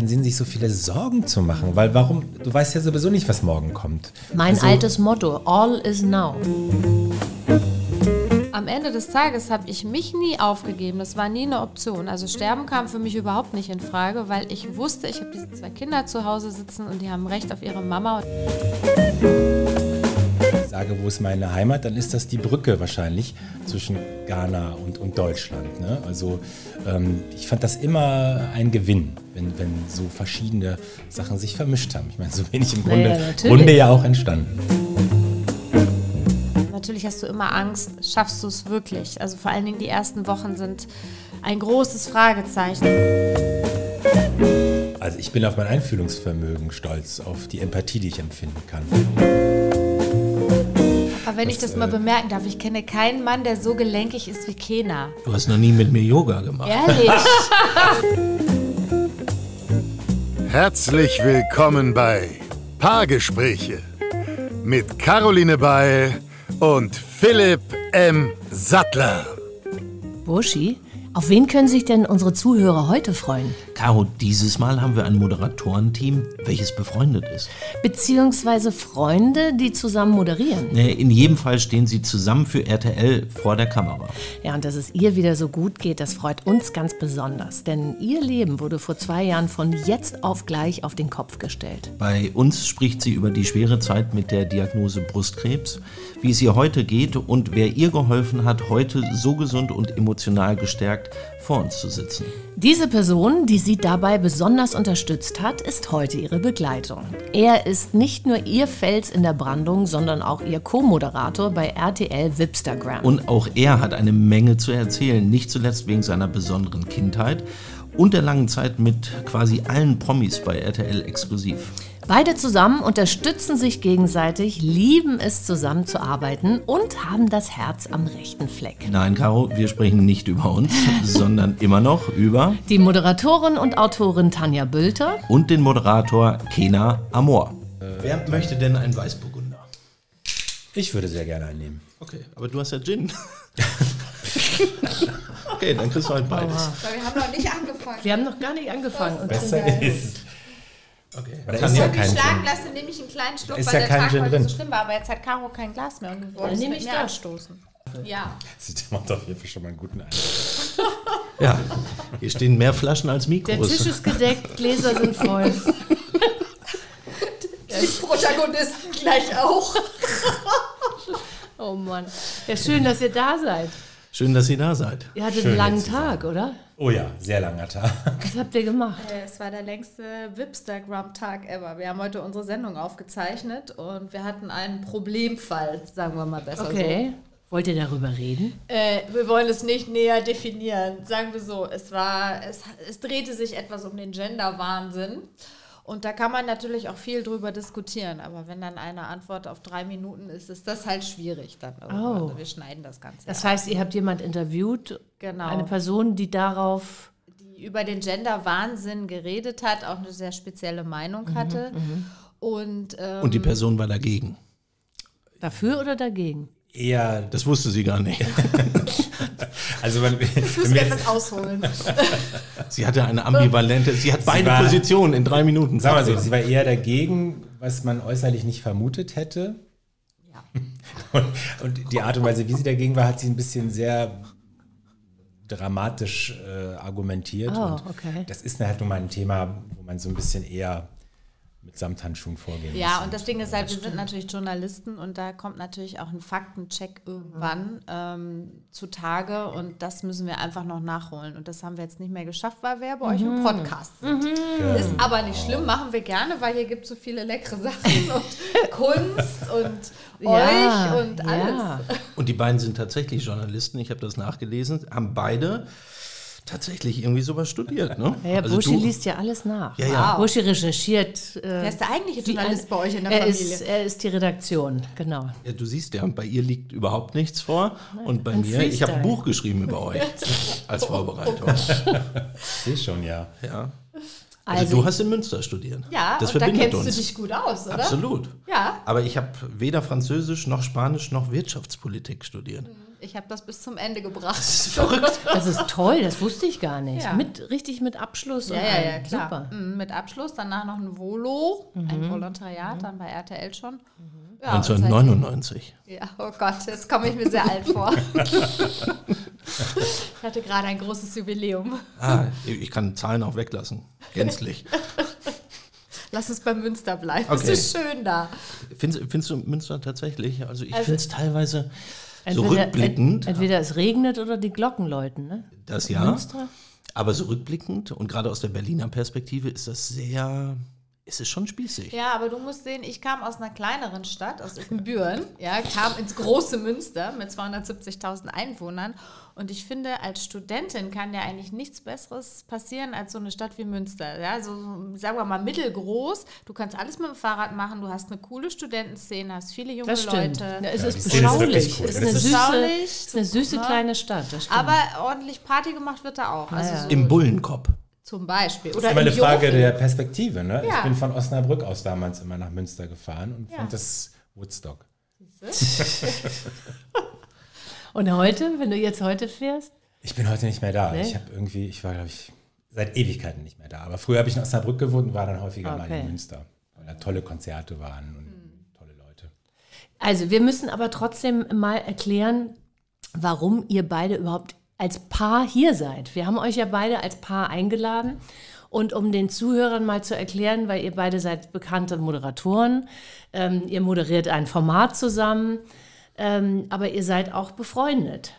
keinen Sinn, sich so viele Sorgen zu machen, weil warum, du weißt ja sowieso nicht, was morgen kommt. Mein Also- altes Motto, all is now. Am Ende des Tages habe ich mich nie aufgegeben. Das war nie eine Option. Also Sterben kam für mich überhaupt nicht in Frage, weil ich wusste, ich habe diese zwei Kinder zu Hause sitzen und die haben Recht auf ihre Mama. Ich sage, wo ist meine Heimat, dann ist das die Brücke wahrscheinlich zwischen Ghana und, und Deutschland. Ne? Also ähm, ich fand das immer ein Gewinn, wenn, wenn so verschiedene Sachen sich vermischt haben. Ich meine, so bin ich im Grunde, Naja. Grunde ja auch entstanden. Natürlich hast du immer Angst, schaffst du es wirklich? Also vor allen Dingen die ersten Wochen sind ein großes Fragezeichen. Also ich bin auf mein Einfühlungsvermögen stolz, auf die Empathie, die ich empfinden kann. Aber wenn ich Das, das mal äh, bemerken darf, ich kenne keinen Mann, der so gelenkig ist wie Kena. Du hast noch nie mit mir Yoga gemacht. Ehrlich? Herzlich willkommen bei Paargespräche mit Caroline Beil und Philipp M. Sattler. Burschi, auf wen können sich denn unsere Zuhörer heute freuen? Caro, dieses Mal haben wir ein Moderatorenteam, welches befreundet ist. Beziehungsweise Freunde, die zusammen moderieren. In jedem Fall stehen sie zusammen für RTL vor der Kamera. Ja, und dass es ihr wieder so gut geht, das freut uns ganz besonders. Denn ihr Leben wurde vor zwei Jahren von jetzt auf gleich auf den Kopf gestellt. Bei uns spricht sie über die schwere Zeit mit der Diagnose Brustkrebs, wie es ihr heute geht und wer ihr geholfen hat, heute so gesund und emotional gestärkt vor uns zu sitzen. Diese Person, die sie dabei besonders unterstützt hat, ist heute ihre Begleitung. Er ist nicht nur ihr Fels in der Brandung, sondern auch ihr Co-Moderator bei RTL Wipstagram. Und auch er hat eine Menge zu erzählen, nicht zuletzt wegen seiner besonderen Kindheit und der langen Zeit mit quasi allen Promis bei RTL exklusiv. Beide zusammen unterstützen sich gegenseitig, lieben es zusammenzuarbeiten und haben das Herz am rechten Fleck. Nein, Caro, wir sprechen nicht über uns, sondern immer noch über Die Moderatorin und Autorin Tanja Bülter und den Moderator Kena Amor. Wer möchte denn ein Weißburgunder? Ich würde sehr gerne einnehmen. Okay, aber du hast ja Gin. okay, dann kriegst du halt beides. wir haben noch nicht angefangen. Wir haben noch gar nicht angefangen. Besser ist. Okay. Da ist ja kein schlagen Gin. lassen, nehme ich einen kleinen Schluck, Ist weil ja der kein Tag Gin heute drin. so schlimm war. Aber jetzt hat Caro kein Glas mehr und Dann es nehme mit ich mir das. anstoßen. Ja. Sie macht auf jeden Fall schon mal einen guten Eindruck. Ja, hier stehen mehr Flaschen als der Mikros. Tisch ist gedeckt, Gläser sind voll. Die Protagonisten gleich auch. Oh Mann. Ja, schön, dass ihr da seid. Schön, dass ihr da seid. Ihr hattet Schön, einen langen jetzt zu Tag, oder? Oh ja, sehr langer Tag. Was habt ihr gemacht? Es war der längste Wipstagram-Tag ever. Wir haben heute unsere Sendung aufgezeichnet und wir hatten einen Problemfall, sagen wir mal besser Okay. Wollt ihr darüber reden? so. Äh, wir wollen es nicht näher definieren. Sagen wir so, es war, es, es drehte sich etwas um den Gender-Wahnsinn. Und da kann man natürlich auch viel drüber diskutieren. Aber wenn dann eine Antwort auf drei Minuten ist, ist das halt schwierig dann irgendwann. Oh. Also wir schneiden das Ganze. Das ja. heißt, ihr habt jemand interviewt, Genau. eine Person, die darauf. die über den Gender-Wahnsinn geredet hat, auch eine sehr spezielle Meinung hatte. Und, ähm, Und die Person war dagegen. Dafür oder dagegen? Eher, Das wusste sie gar nicht. also wenn, wenn müssen wir etwas ausholen. Sie hatte eine ambivalente, sie hat beide war- Positionen in drei Minuten. Sag mal so, sie war eher dagegen, was man äußerlich nicht vermutet hätte. Ja. Und, und die Art und Weise, wie sie dagegen war, hat sie ein bisschen sehr dramatisch äh, argumentiert. Oh, und okay. Das ist halt nun mal ein Thema, wo man so ein bisschen eher mit Samthandschuhen vorgehen Ja, und das Ding ist halt, wir sind natürlich Journalisten und da kommt natürlich auch ein Faktencheck irgendwann ähm, zutage und das müssen wir einfach noch nachholen. Und das haben wir jetzt nicht mehr geschafft, weil wir ja bei euch im Podcast sind. Ist aber nicht schlimm, machen wir gerne, weil hier gibt es so viele leckere Sachen und Kunst und Ja, euch und alles. ja. Und die beiden sind tatsächlich Journalisten, ich habe das nachgelesen, haben beide tatsächlich irgendwie sowas studiert. Ne? Ja, ja Also Burschi du- liest ja alles nach. Ja, ja. Burschi recherchiert. Äh, Wer ist der eigentliche Journalist bei euch in der er Familie? Ist, er ist die Redaktion, genau. Ja, du siehst ja, bei ihr liegt überhaupt nichts vor. und bei mir, ich habe ein Freestyle. Buch geschrieben über euch als Vorbereitung. Ich sehe schon, ja. Ja. Also, Also, du hast in Münster studiert. ja, das und da kennst uns. du dich gut aus, oder? Absolut. Ja. Aber ich habe weder Französisch noch Spanisch noch Wirtschaftspolitik studiert. Ich habe das bis zum Ende gebracht. Das ist verrückt. Das ist toll, das wusste ich gar nicht. Ja. Mit, richtig mit Abschluss Ja, und ja, ja, klar. Super. Mhm, Mit Abschluss, danach noch ein Volo, ein Volontariat, dann bei RTL schon. Ja, und 1999. seitdem- Ja, oh Gott, jetzt komme ich mir sehr alt vor. ich hatte gerade ein großes Jubiläum. Ah, ich kann Zahlen auch weglassen. Gänzlich. Lass es bei Münster bleiben. Okay. Es ist schön da. Findest, findest du Münster tatsächlich? Also ich Also- finde es teilweise so Entweder- rückblickend, ent- Entweder es regnet oder die Glocken läuten, ne? das ja, Münster? aber so rückblickend und gerade aus der Berliner Perspektive ist das sehr, ist es schon spießig. Ja, aber du musst sehen, ich kam aus einer kleineren Stadt, aus Ibbenbüren, ja, kam ins große Münster mit 270.000 Einwohnern. Und ich finde, als Studentin kann ja eigentlich nichts Besseres passieren als so eine Stadt wie Münster. Ja, so, sagen wir mal, mittelgroß. Du kannst alles mit dem Fahrrad machen, du hast eine coole Studentenszene, hast viele junge Das stimmt. Leute. Ja, es Ja, ist ist beschaulich. cool. Es ist eine ist süße, ist eine süße ne? kleine Stadt. Das stimmt. Aber ordentlich Party gemacht wird da auch. Also ja. so Im Bullenkopf. Zum Beispiel. Das Oder ist immer im eine Frage Jofen. der Perspektive. Ne? Ja. Ich bin von Osnabrück aus damals immer nach Münster gefahren und Ja. fand das Woodstock. Und heute, wenn du jetzt heute fährst? Ich bin heute nicht mehr da. Nee? Ich habe irgendwie, ich war, glaube ich, seit Ewigkeiten nicht mehr da. Aber früher habe ich in Osnabrück gewohnt und war dann häufiger mal Okay. in Münster, weil da tolle Konzerte waren und tolle Leute. Also, wir müssen aber trotzdem mal erklären, warum ihr beide überhaupt als Paar hier seid. Wir haben euch ja beide als Paar eingeladen. Und um den Zuhörern mal zu erklären, weil ihr beide seid bekannte Moderatoren, ähm, ihr moderiert ein Format zusammen, ähm, aber ihr seid auch befreundet.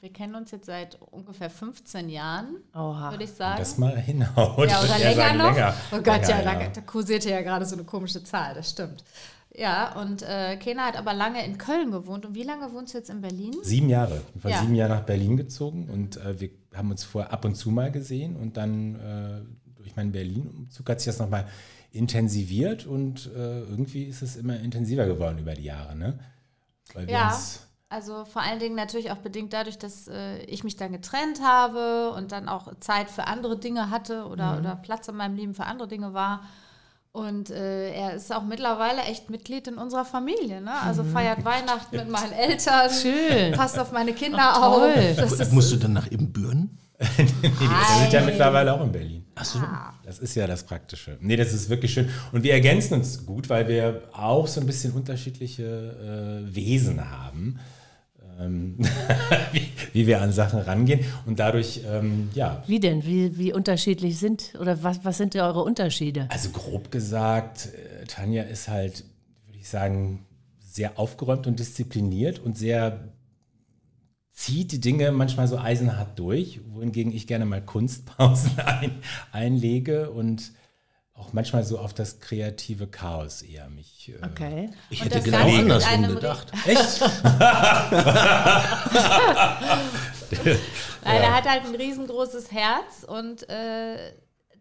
Wir kennen uns jetzt seit ungefähr 15 Jahren, Oha. würde ich sagen. Das mal hinhaut. ja, oder länger sagen, noch? länger. Oh Gott, Länger, ja, Da, da kursierte ja gerade so eine komische Zahl, das stimmt. Ja, und äh, Kena hat aber lange in Köln gewohnt. Und wie lange wohnst du jetzt in Berlin? Sieben Jahre. Ich war Ja. sieben Jahre nach Berlin gezogen und äh, wir haben uns vorher ab und zu mal gesehen und dann äh, durch meinen Berlin-Umzug hat sich das nochmal intensiviert und äh, irgendwie ist es immer intensiver geworden über die Jahre. Ne? Ja. Also vor allen Dingen natürlich auch bedingt dadurch, dass äh, ich mich dann getrennt habe und dann auch Zeit für andere Dinge hatte oder, Mhm. oder Platz in meinem Leben für andere Dinge war. Und äh, er ist auch mittlerweile echt Mitglied in unserer Familie. Ne? Also feiert Weihnachten mit meinen Eltern. Schön. passt auf meine Kinder Ach, auf. Das ist, Musst du dann nach Ibbenbüren? wir sind ja mittlerweile auch in Berlin. Ach so. Das ist ja das Praktische. Nee, das ist wirklich schön. Und wir ergänzen uns gut, weil wir auch so ein bisschen unterschiedliche äh, Wesen haben, wie, wie wir an Sachen rangehen. Und dadurch, ähm, ja, Wie denn? Wie, wie unterschiedlich sind oder was, was sind denn eure Unterschiede? also grob gesagt, äh, Tanja ist halt, würde ich sagen, sehr aufgeräumt und diszipliniert und sehr zieht die Dinge manchmal so eisenhart durch, wohingegen ich gerne mal Kunstpausen ein, einlege und auch manchmal so auf das kreative Chaos eher mich. Äh, Okay. Ich Und hätte genau andersrum gedacht. Echt? Nein, er hat halt ein riesengroßes Herz und äh,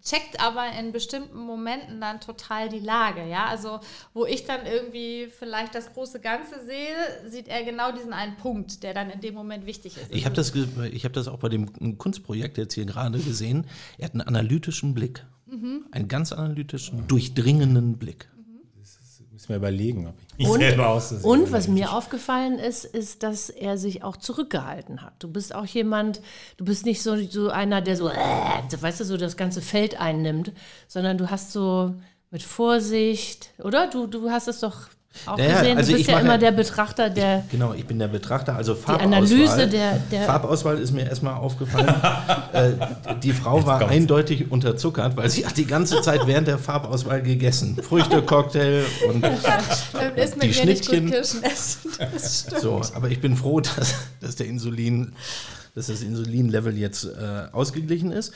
checkt aber in bestimmten Momenten dann total die Lage. Ja, also wo ich dann irgendwie vielleicht das große Ganze sehe, sieht er genau diesen einen Punkt, der dann in dem Moment wichtig ist. Ich habe das, ich hab das auch bei dem Kunstprojekt jetzt hier gerade gesehen. Er hat einen analytischen Blick. Mhm. Einen ganz analytischen, durchdringenden Blick. Müssen wir überlegen, ob ich Und, selber auszusehen und was mir aufgefallen ist, ist, dass er sich auch zurückgehalten hat. Du bist auch jemand, du bist nicht so, so einer, der so, äh, weißt du, so das ganze Feld einnimmt, sondern du hast so mit Vorsicht, oder? Du, du hast es doch auch Ja, ja, gesehen, also du ich bist ja mache- immer der Betrachter, der Genau, ich bin der Betrachter. Also Farbauswahl. Analyse der- der- Farbauswahl ist mir erstmal aufgefallen. äh, die Frau war kommt's. eindeutig unterzuckert, weil sie hat die ganze Zeit während der Farbauswahl gegessen. Früchtecocktail und die Schnittchen. so. Aber ich bin froh, dass, dass der Insulin, dass das Insulinlevel jetzt äh, ausgeglichen ist.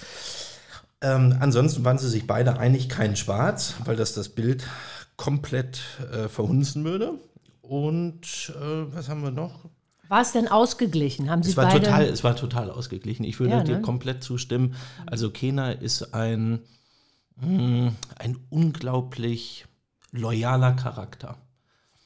Ähm, ansonsten waren sie sich beide einig, kein Schwarz, weil das das Bild komplett äh, verhunzen würde. Und äh, was haben wir noch? war es denn ausgeglichen? Haben sie Es war, beide? total, es war total ausgeglichen. Ich würde Ja, dir ne? komplett zustimmen. Also Kena ist ein, mm, ein unglaublich loyaler Charakter.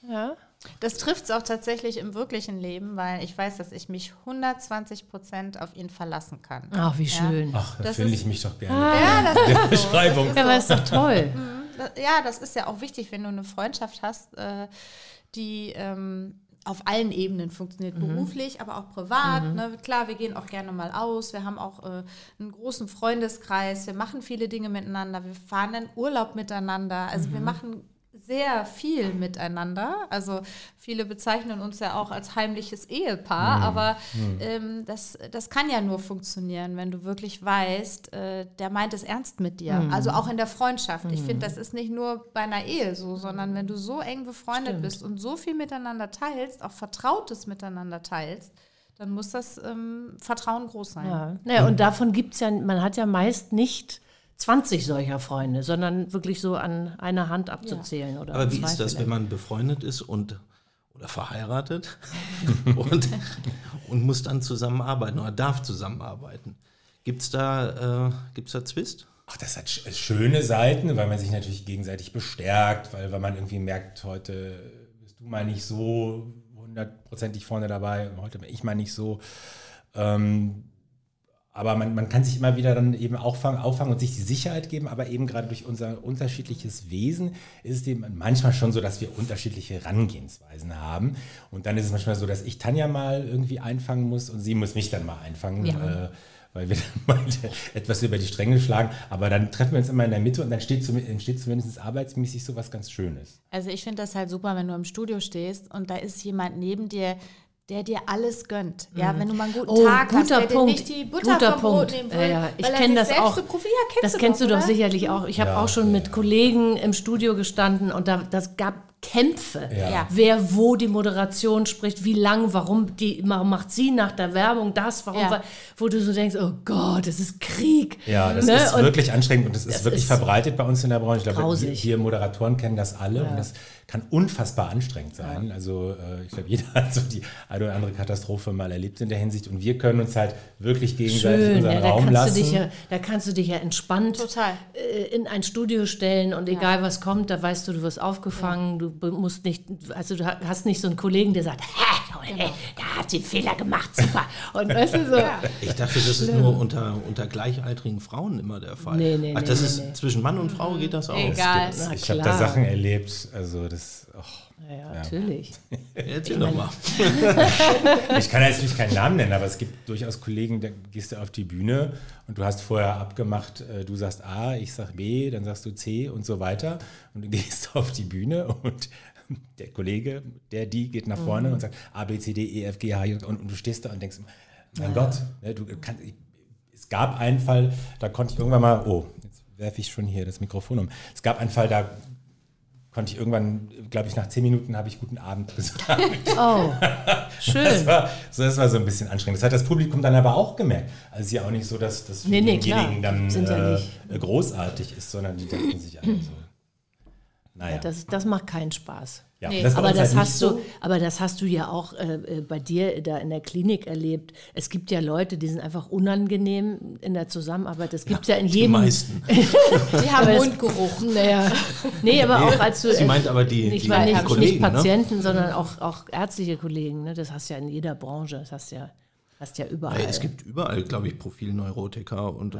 ja. Das trifft es auch tatsächlich im wirklichen Leben, weil ich weiß, dass ich mich 120 Prozent auf ihn verlassen kann. Ach, wie schön. Ja, Ach, da Das fühle ist- ich mich doch gerne. Ja, das ist Der Beschreibung. aber ist doch toll. Ja, das ist ja auch wichtig, wenn du eine Freundschaft hast, äh, die ähm, auf allen Ebenen funktioniert, beruflich, aber auch privat. Ne? Klar, wir gehen auch gerne mal aus, wir haben auch äh, einen großen Freundeskreis, wir machen viele Dinge miteinander, wir fahren in Urlaub miteinander, also wir machen sehr viel miteinander. Also viele bezeichnen uns ja auch als heimliches Ehepaar, aber ähm, das, das kann ja nur funktionieren, wenn du wirklich weißt, äh, der meint es ernst mit dir. Also auch in der Freundschaft. Ich finde, das ist nicht nur bei einer Ehe so, sondern wenn du so eng befreundet bist und so viel miteinander teilst, auch Vertrautes miteinander teilst, dann muss das ähm, Vertrauen groß sein. Ja. Naja, und davon gibt es ja, man hat ja meist nicht 20 solcher Freunde, sondern wirklich so an einer Hand abzuzählen. Oder Aber wie ist das, vielleicht. wenn man befreundet ist und oder verheiratet und, und muss dann zusammenarbeiten oder darf zusammenarbeiten? Gibt es da, äh, gibt's da Zwist? Ach, das hat sch- schöne Seiten, weil man sich natürlich gegenseitig bestärkt, weil, weil man irgendwie merkt, heute bist du mal nicht so hundertprozentig vorne dabei, heute bin ich mal nicht so. Ähm, aber man, man kann sich immer wieder dann eben auffangen, auffangen und sich die Sicherheit geben, aber eben gerade durch unser unterschiedliches Wesen ist es eben manchmal schon so, dass wir unterschiedliche Herangehensweisen haben. Und dann ist es manchmal so, dass ich Tanja mal irgendwie einfangen muss und sie muss mich dann mal einfangen. Äh, weil wir dann mal etwas über die Stränge schlagen. Aber dann treffen wir uns immer in der Mitte und dann steht, entsteht zumindest arbeitsmäßig so was ganz Schönes. Also ich finde das halt super, wenn du im Studio stehst und da ist jemand neben dir, der dir alles gönnt. Ja, wenn du mal einen guten Oh, Tag hast, guter der dir Punkt. nicht die Butter guter vom Brot Punkt. nehmen Ja, will, ja. Ich weil er kenne das selbst auch. So Profi, ja, kennst das du kennst doch, du doch oder? sicherlich auch. Ich habe Ja, auch schon ja, mit ja. Kollegen im Studio gestanden und da das gab Kämpfe. Ja. Ja. Wer wo die Moderation spricht, wie lang, warum die warum macht sie nach der Werbung das, warum Ja. wo du so denkst, oh Gott, das ist Krieg. Ja, das Ne? ist Und wirklich anstrengend und es ist das wirklich ist verbreitet bei uns in der Branche. Ich glaube, wir, wir Moderatoren kennen das alle und das kann unfassbar anstrengend sein. Also äh, ich glaube, jeder hat so die eine oder andere Katastrophe mal erlebt in der Hinsicht und wir können uns halt wirklich gegenseitig Schön, unseren ja, da, Raum kannst lassen. du dich ja, da kannst du dich ja entspannt Total. äh, in ein Studio stellen und egal was kommt, da weißt du, du wirst aufgefangen, du musst nicht, also du ha- hast nicht so einen Kollegen, der sagt, Hä, Genau. ey, da hat sie Fehler gemacht, super. Und weißt du so, Ich dachte, das ist nur unter, unter gleichaltrigen Frauen immer der Fall. Nee, nee, Ach, das nee, ist nee. zwischen Mann und Frau geht das auch. Egal. Na ich habe da Sachen erlebt, also das. Oh. ja, ja, natürlich. Erzähl doch mal. Ich kann jetzt nicht keinen Namen nennen, aber es gibt durchaus Kollegen, da gehst du auf die Bühne und du hast vorher abgemacht, äh, du sagst A, ich sag B, dann sagst du C und so weiter. Und du gehst auf die Bühne und der Kollege, der, die geht nach vorne und sagt A, B, C, D, E, F, G, H I, und, und du stehst da und denkst, mein Gott, ne, du kannst, es gab einen Fall, da konnte ich irgendwann mal, oh, jetzt werfe ich schon hier das Mikrofon um. Es gab einen Fall, da konnte ich irgendwann, glaube ich, nach zehn Minuten habe ich guten Abend gesagt. Oh, Das schön. war, so, das war so ein bisschen anstrengend. Das hat das Publikum dann aber auch gemerkt. Also es ist ja auch nicht so, dass das für Nee, nee, diejenigen dann ja äh, großartig ist, sondern die denken sich alle so. Naja. Ja, das, das macht keinen Spaß. Ja, Nee. das Aber uns das, halt hast so. du, aber das hast du ja auch äh, äh, bei dir da in der Klinik erlebt. Es gibt ja Leute, die sind einfach unangenehm in der Zusammenarbeit. Das gibt es ja, in Die jedem. meisten. Die haben Mundgeruch. Naja, nee, aber auch als du. Sie meint aber die- nicht, die mal nicht, Kollegen, nicht ne? Patienten, sondern auch, auch ärztliche Kollegen. Ne? Das hast du ja in jeder Branche. Das hast du ja, hast ja überall. Ja, es gibt überall, glaube ich, Profilneurotiker und äh,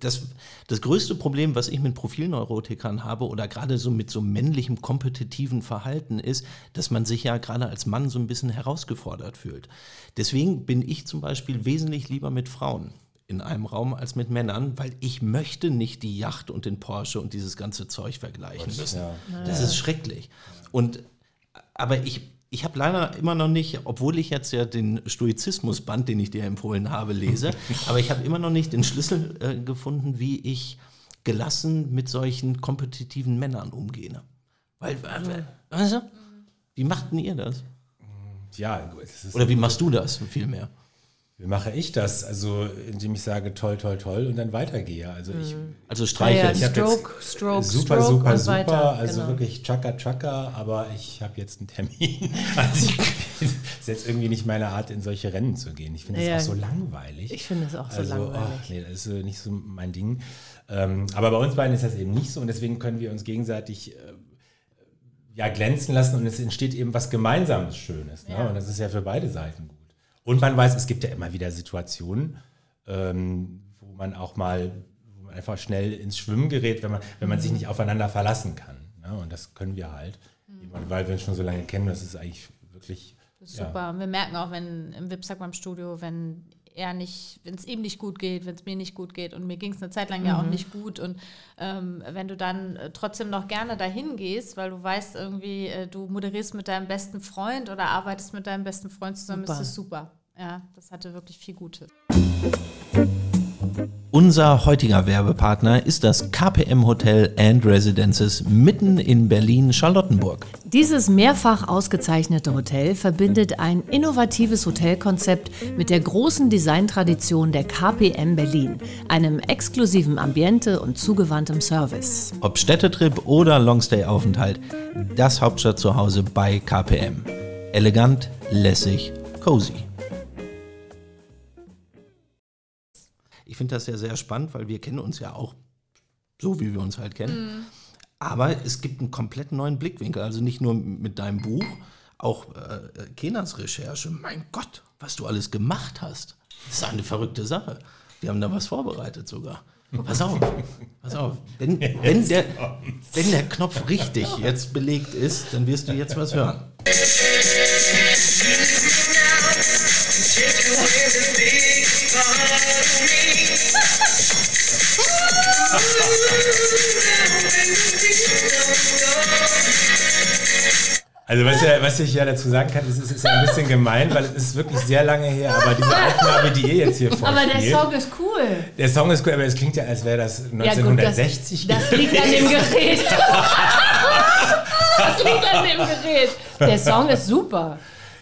das, das größte Problem, was ich mit Profilneurotikern habe oder gerade so mit so männlichem kompetitiven Verhalten ist, dass man sich ja gerade als Mann so ein bisschen herausgefordert fühlt. Deswegen bin ich zum Beispiel wesentlich lieber mit Frauen in einem Raum als mit Männern, weil ich möchte nicht die Yacht und den Porsche und dieses ganze Zeug vergleichen müssen. ja. Das ist schrecklich. Und aber ich, ich habe leider immer noch nicht, obwohl ich jetzt ja den Stoizismusband, den ich dir empfohlen habe, lese, aber ich habe immer noch nicht den Schlüssel äh, gefunden, wie ich gelassen mit solchen kompetitiven Männern umgehe. Weil, äh, weißt du, wie macht denn ihr das? Ja, Oder wie machst du das vielmehr? Wie mache ich das? Also, indem ich sage toll, toll, toll und dann weitergehe. Also ich Also ja, streicheln. Ich hab Stroke, jetzt Stroke, super, Stroke super, und super. weiter. Also genau. wirklich chaka chaka, aber ich habe jetzt einen Termin. Also ich, ist jetzt irgendwie nicht meine Art, in solche Rennen zu gehen. Ich finde es Ja. auch so langweilig. Ich finde es auch so also, langweilig. ach, nee, das ist äh, nicht so mein Ding. Ähm, aber bei uns beiden ist das eben nicht so und deswegen können wir uns gegenseitig äh, ja, glänzen lassen und es entsteht eben was Gemeinsames Schönes. Ne? Und das ist ja für beide Seiten gut. Und man weiß, es gibt ja immer wieder Situationen, ähm, wo man auch mal wo man einfach schnell ins Schwimmen gerät, wenn man, wenn man sich nicht aufeinander verlassen kann. Ne? Und das können wir halt. Weil wir uns schon so lange kennen, das ist eigentlich wirklich. Das ist super. Und wir merken auch, wenn im Wipsack beim Studio, wenn er nicht, wenn es ihm nicht gut geht, wenn es mir nicht gut geht und mir ging es eine Zeit lang ja auch nicht gut und ähm, wenn du dann äh, trotzdem noch gerne dahin gehst, weil du weißt irgendwie, äh, du moderierst mit deinem besten Freund oder arbeitest mit deinem besten Freund zusammen, Super. ist das super. Ja, das hatte wirklich viel Gutes. Unser heutiger Werbepartner ist das KPM Hotel and Residences mitten in Berlin-Charlottenburg. Dieses mehrfach ausgezeichnete Hotel verbindet ein innovatives Hotelkonzept mit der großen Designtradition der KPM Berlin, einem exklusiven Ambiente und zugewandtem Service. Ob Städtetrip oder Longstay-Aufenthalt, das Hauptstadt zu Hause bei KPM. Elegant, lässig, cozy. Finde das ja sehr spannend, weil wir kennen uns ja auch so, wie wir uns halt kennen. Aber es gibt einen komplett neuen Blickwinkel. Also nicht nur mit deinem Buch, auch äh, Kenas Recherche. Mein Gott, was du alles gemacht hast. Das ist eine verrückte Sache. Wir haben da was vorbereitet sogar. Pass auf, pass auf. Wenn, wenn, der, wenn der Knopf richtig jetzt belegt ist, dann wirst du jetzt was hören. Also was, ja, was ich ja dazu sagen kann, ist, es ist ja ein bisschen gemein, weil es ist wirklich sehr lange her. Aber diese Aufnahme, die ihr jetzt hier vorspielt, Aber der Song ist cool. der Song ist cool, aber es klingt ja, als wäre das Ja, gut, das, 1960 das liegt an dem Gerät. das liegt an dem Gerät. Der Song ist super.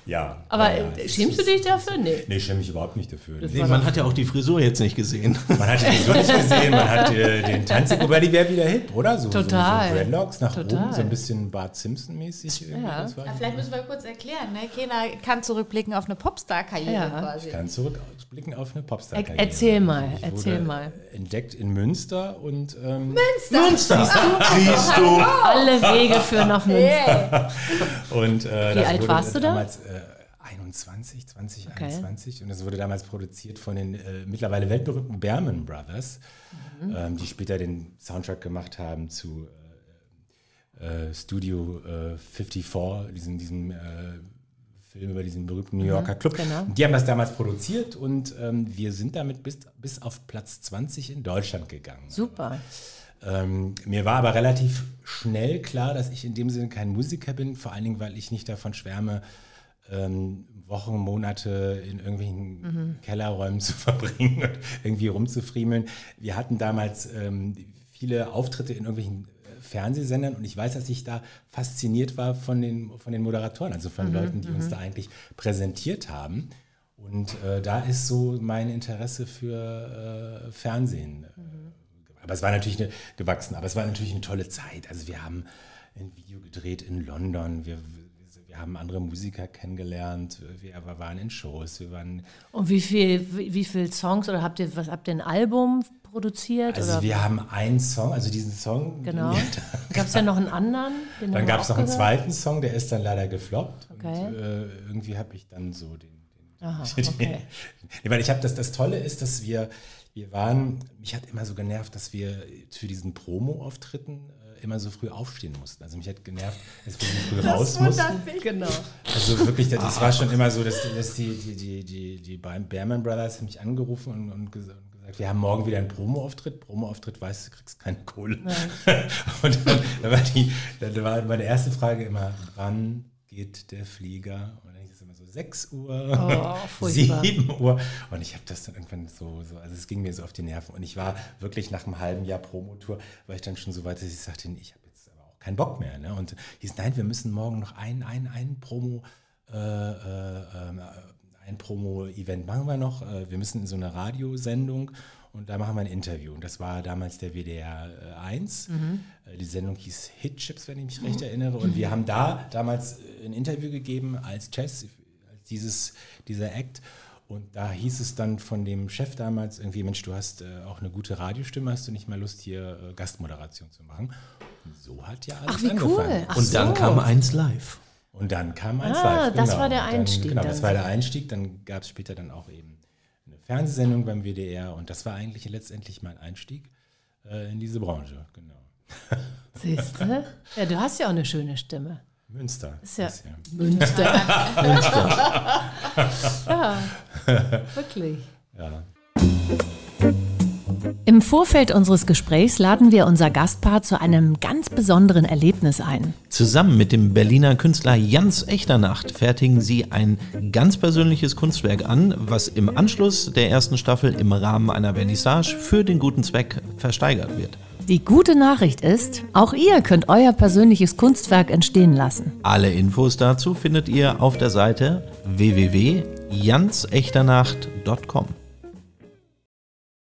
Ja. Aber ja, äh, schämst du dich dafür? Nee. Nee, ich schäme mich überhaupt nicht dafür. Nee, man hat ja auch die Frisur jetzt nicht gesehen. Man hat die so nicht gesehen, man hat äh, den Tanz, wobei die wäre wieder hip, oder? So, Total. So, so Dreadlocks nach Total. oben, so ein bisschen Bart Simpson-mäßig. irgendwie, Ja. Ja, vielleicht müssen wir kurz erklären, ne? Kena kann zurückblicken auf eine Popstar-Karriere Ja. quasi. Ich kann zurückblicken auf eine popstar Er- erzähl mal, Ich erzähl mal. Entdeckt in Münster und ähm, Münster! Siehst du? Alle Wege führen nach Münster. Und, äh, Wie alt wurde warst du da? damals, Äh, 21, 20, Okay. 21. Und das wurde damals produziert von den äh, mittlerweile weltberühmten Berman Brothers, Mhm. ähm, die später den Soundtrack gemacht haben zu äh, äh, Studio äh, 54, diesen, diesem äh, Film über diesen berühmten New Yorker Club. genau. Die haben das damals produziert und ähm, wir sind damit bis, bis auf Platz 20 in Deutschland gegangen. Super. Ähm, mir war aber relativ schnell klar, dass ich in dem Sinne kein Musiker bin, vor allen Dingen, weil ich nicht davon schwärme, ähm, Wochen, Monate in irgendwelchen Kellerräumen zu verbringen und irgendwie rumzufriemeln. Wir hatten damals ähm, viele Auftritte in irgendwelchen äh, Fernsehsendern und ich weiß, dass ich da fasziniert war von den, von den Moderatoren, also von Leuten, die uns da eigentlich präsentiert haben. Und äh, da ist so mein Interesse für äh, Fernsehen äh, aber es war natürlich eine, gewachsen, aber es war natürlich eine tolle Zeit. Also wir haben ein Video gedreht in London, wir, wir haben andere Musiker kennengelernt, wir waren in Shows, wir waren, Und wie viel, wie, wie viel Songs oder habt ihr was habt ihr ein Album produziert? also oder? wir haben einen Song, also diesen Song. Genau. Gab es ja noch einen anderen? Dann gab es noch einen gehört? zweiten Song, der ist dann leider gefloppt. Okay. Und äh, irgendwie habe ich dann so den. Aha, okay. Nee, weil ich habe das, das Tolle ist, dass wir, wir waren, mich hat immer so genervt, dass wir für diesen Promo-Auftritten äh, immer so früh aufstehen mussten. Also mich hat genervt, dass wir so früh raus mussten. Genau. Also wirklich, das, das war schon immer so, dass, dass die, die, die, die, die Bearman Brothers haben mich angerufen und, und gesagt, wir haben morgen wieder einen Promo-Auftritt. Promo-Auftritt, weißt du, kriegst keine Kohle. und dann, dann, war die, dann war meine erste Frage immer, wann geht der Flieger? Und 6 Uhr, Oh, furchtbar. 7 Uhr. Und ich habe das dann irgendwann so, so, also es ging mir so auf die Nerven. Und ich war wirklich nach einem halben Jahr Promotour, war ich dann schon so weit, dass ich sagte, ich habe jetzt aber auch keinen Bock mehr. Ne? Und hieß, nein, wir müssen morgen noch ein, ein, ein Promo, äh, äh, ein Promo-Event machen wir noch. Äh, wir müssen in so eine Radiosendung und da machen wir ein Interview. Und das war damals der WDR äh, 1. Äh, die Sendung hieß Hitchips, wenn ich mich recht erinnere. Und wir haben da damals ein Interview gegeben als Chess, dieses, dieser Act. Und da hieß es dann von dem Chef damals irgendwie, Mensch, du hast äh, auch eine gute Radiostimme, hast du nicht mal Lust, hier äh, Gastmoderation zu machen? Und so hat ja alles Ach, wie angefangen. cool. Ach Und dann so. kam eins live. Und dann kam eins Ah, live. das genau. war der Und dann, Einstieg Genau, dann das war der. Einstieg. Dann gab es später dann auch eben eine Fernsehsendung beim WDR. Und das war eigentlich letztendlich mein Einstieg äh, in diese Branche. Genau. Siehst du? Ja, du hast ja auch eine schöne Stimme. Münster. Ist ja ist ja. Münster. ja, wirklich. ja. Im Vorfeld unseres Gesprächs laden wir unser Gastpaar zu einem ganz besonderen Erlebnis ein. Zusammen mit dem Berliner Künstler Jans Echternacht fertigen sie ein ganz persönliches Kunstwerk an, was im Anschluss der ersten Staffel im Rahmen einer Vernissage für den guten Zweck versteigert wird. Die gute Nachricht ist, auch ihr könnt euer persönliches Kunstwerk entstehen lassen. Alle Infos dazu findet ihr auf der Seite www.jansechternacht.com.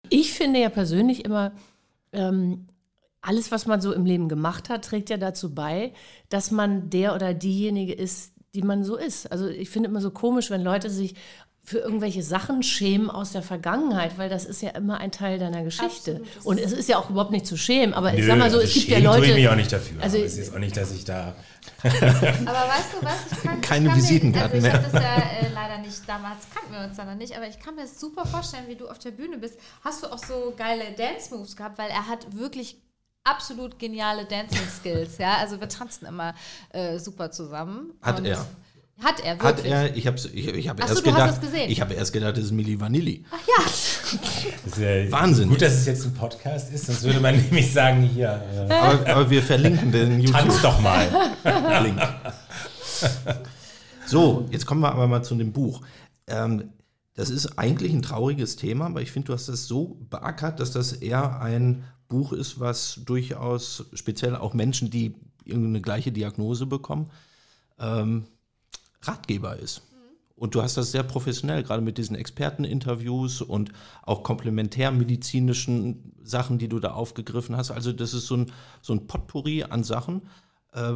Ich finde ja persönlich immer, ähm, alles, was man so im Leben gemacht hat, trägt ja dazu bei, dass man der oder diejenige ist, die man so ist. Also ich finde immer so komisch, wenn Leute sich für irgendwelche Sachen schämen aus der Vergangenheit, weil das ist ja immer ein Teil deiner Geschichte. Absolut. Und es ist ja auch überhaupt nicht zu schämen, aber ich Nö, sag mal so, also es gibt ja Leute. ich mich auch nicht dafür. Also- es ist auch nicht, dass ich da. Aber weißt du was? Ich kann, Keine ich kann Visitenkarten mir, also mehr. ich habe das ja äh, leider nicht, damals kannten wir uns dann noch nicht, aber ich kann mir das super vorstellen, wie du auf der Bühne bist. Hast du auch so geile Dance-Moves gehabt, weil er hat wirklich absolut geniale Dancing-Skills, ja. Also wir tanzen immer äh, super zusammen. Hat Und- er. Hat er, Hat wirklich. er, ich habe ich, ich hab Ach so, erst du hast gedacht, ich habe erst gedacht, das ist Milli Vanilli. Das ist ja Wahnsinn. Gut, dass es jetzt ein Podcast ist, sonst würde man nämlich sagen, hier, äh, Aber, aber wir verlinken den tanz doch mal. YouTube-Link. So, jetzt kommen wir aber mal zu dem Buch. Ähm, das ist eigentlich ein trauriges Thema, aber ich finde, du hast das so beackert, dass das eher ein Buch ist, was durchaus speziell auch Menschen, die irgendeine gleiche Diagnose bekommen, ähm, Ratgeber ist. Und du hast das sehr professionell, gerade mit diesen Experteninterviews und auch komplementärmedizinischen Sachen, die du da aufgegriffen hast. Also das ist so ein, so ein Potpourri an Sachen. Äh,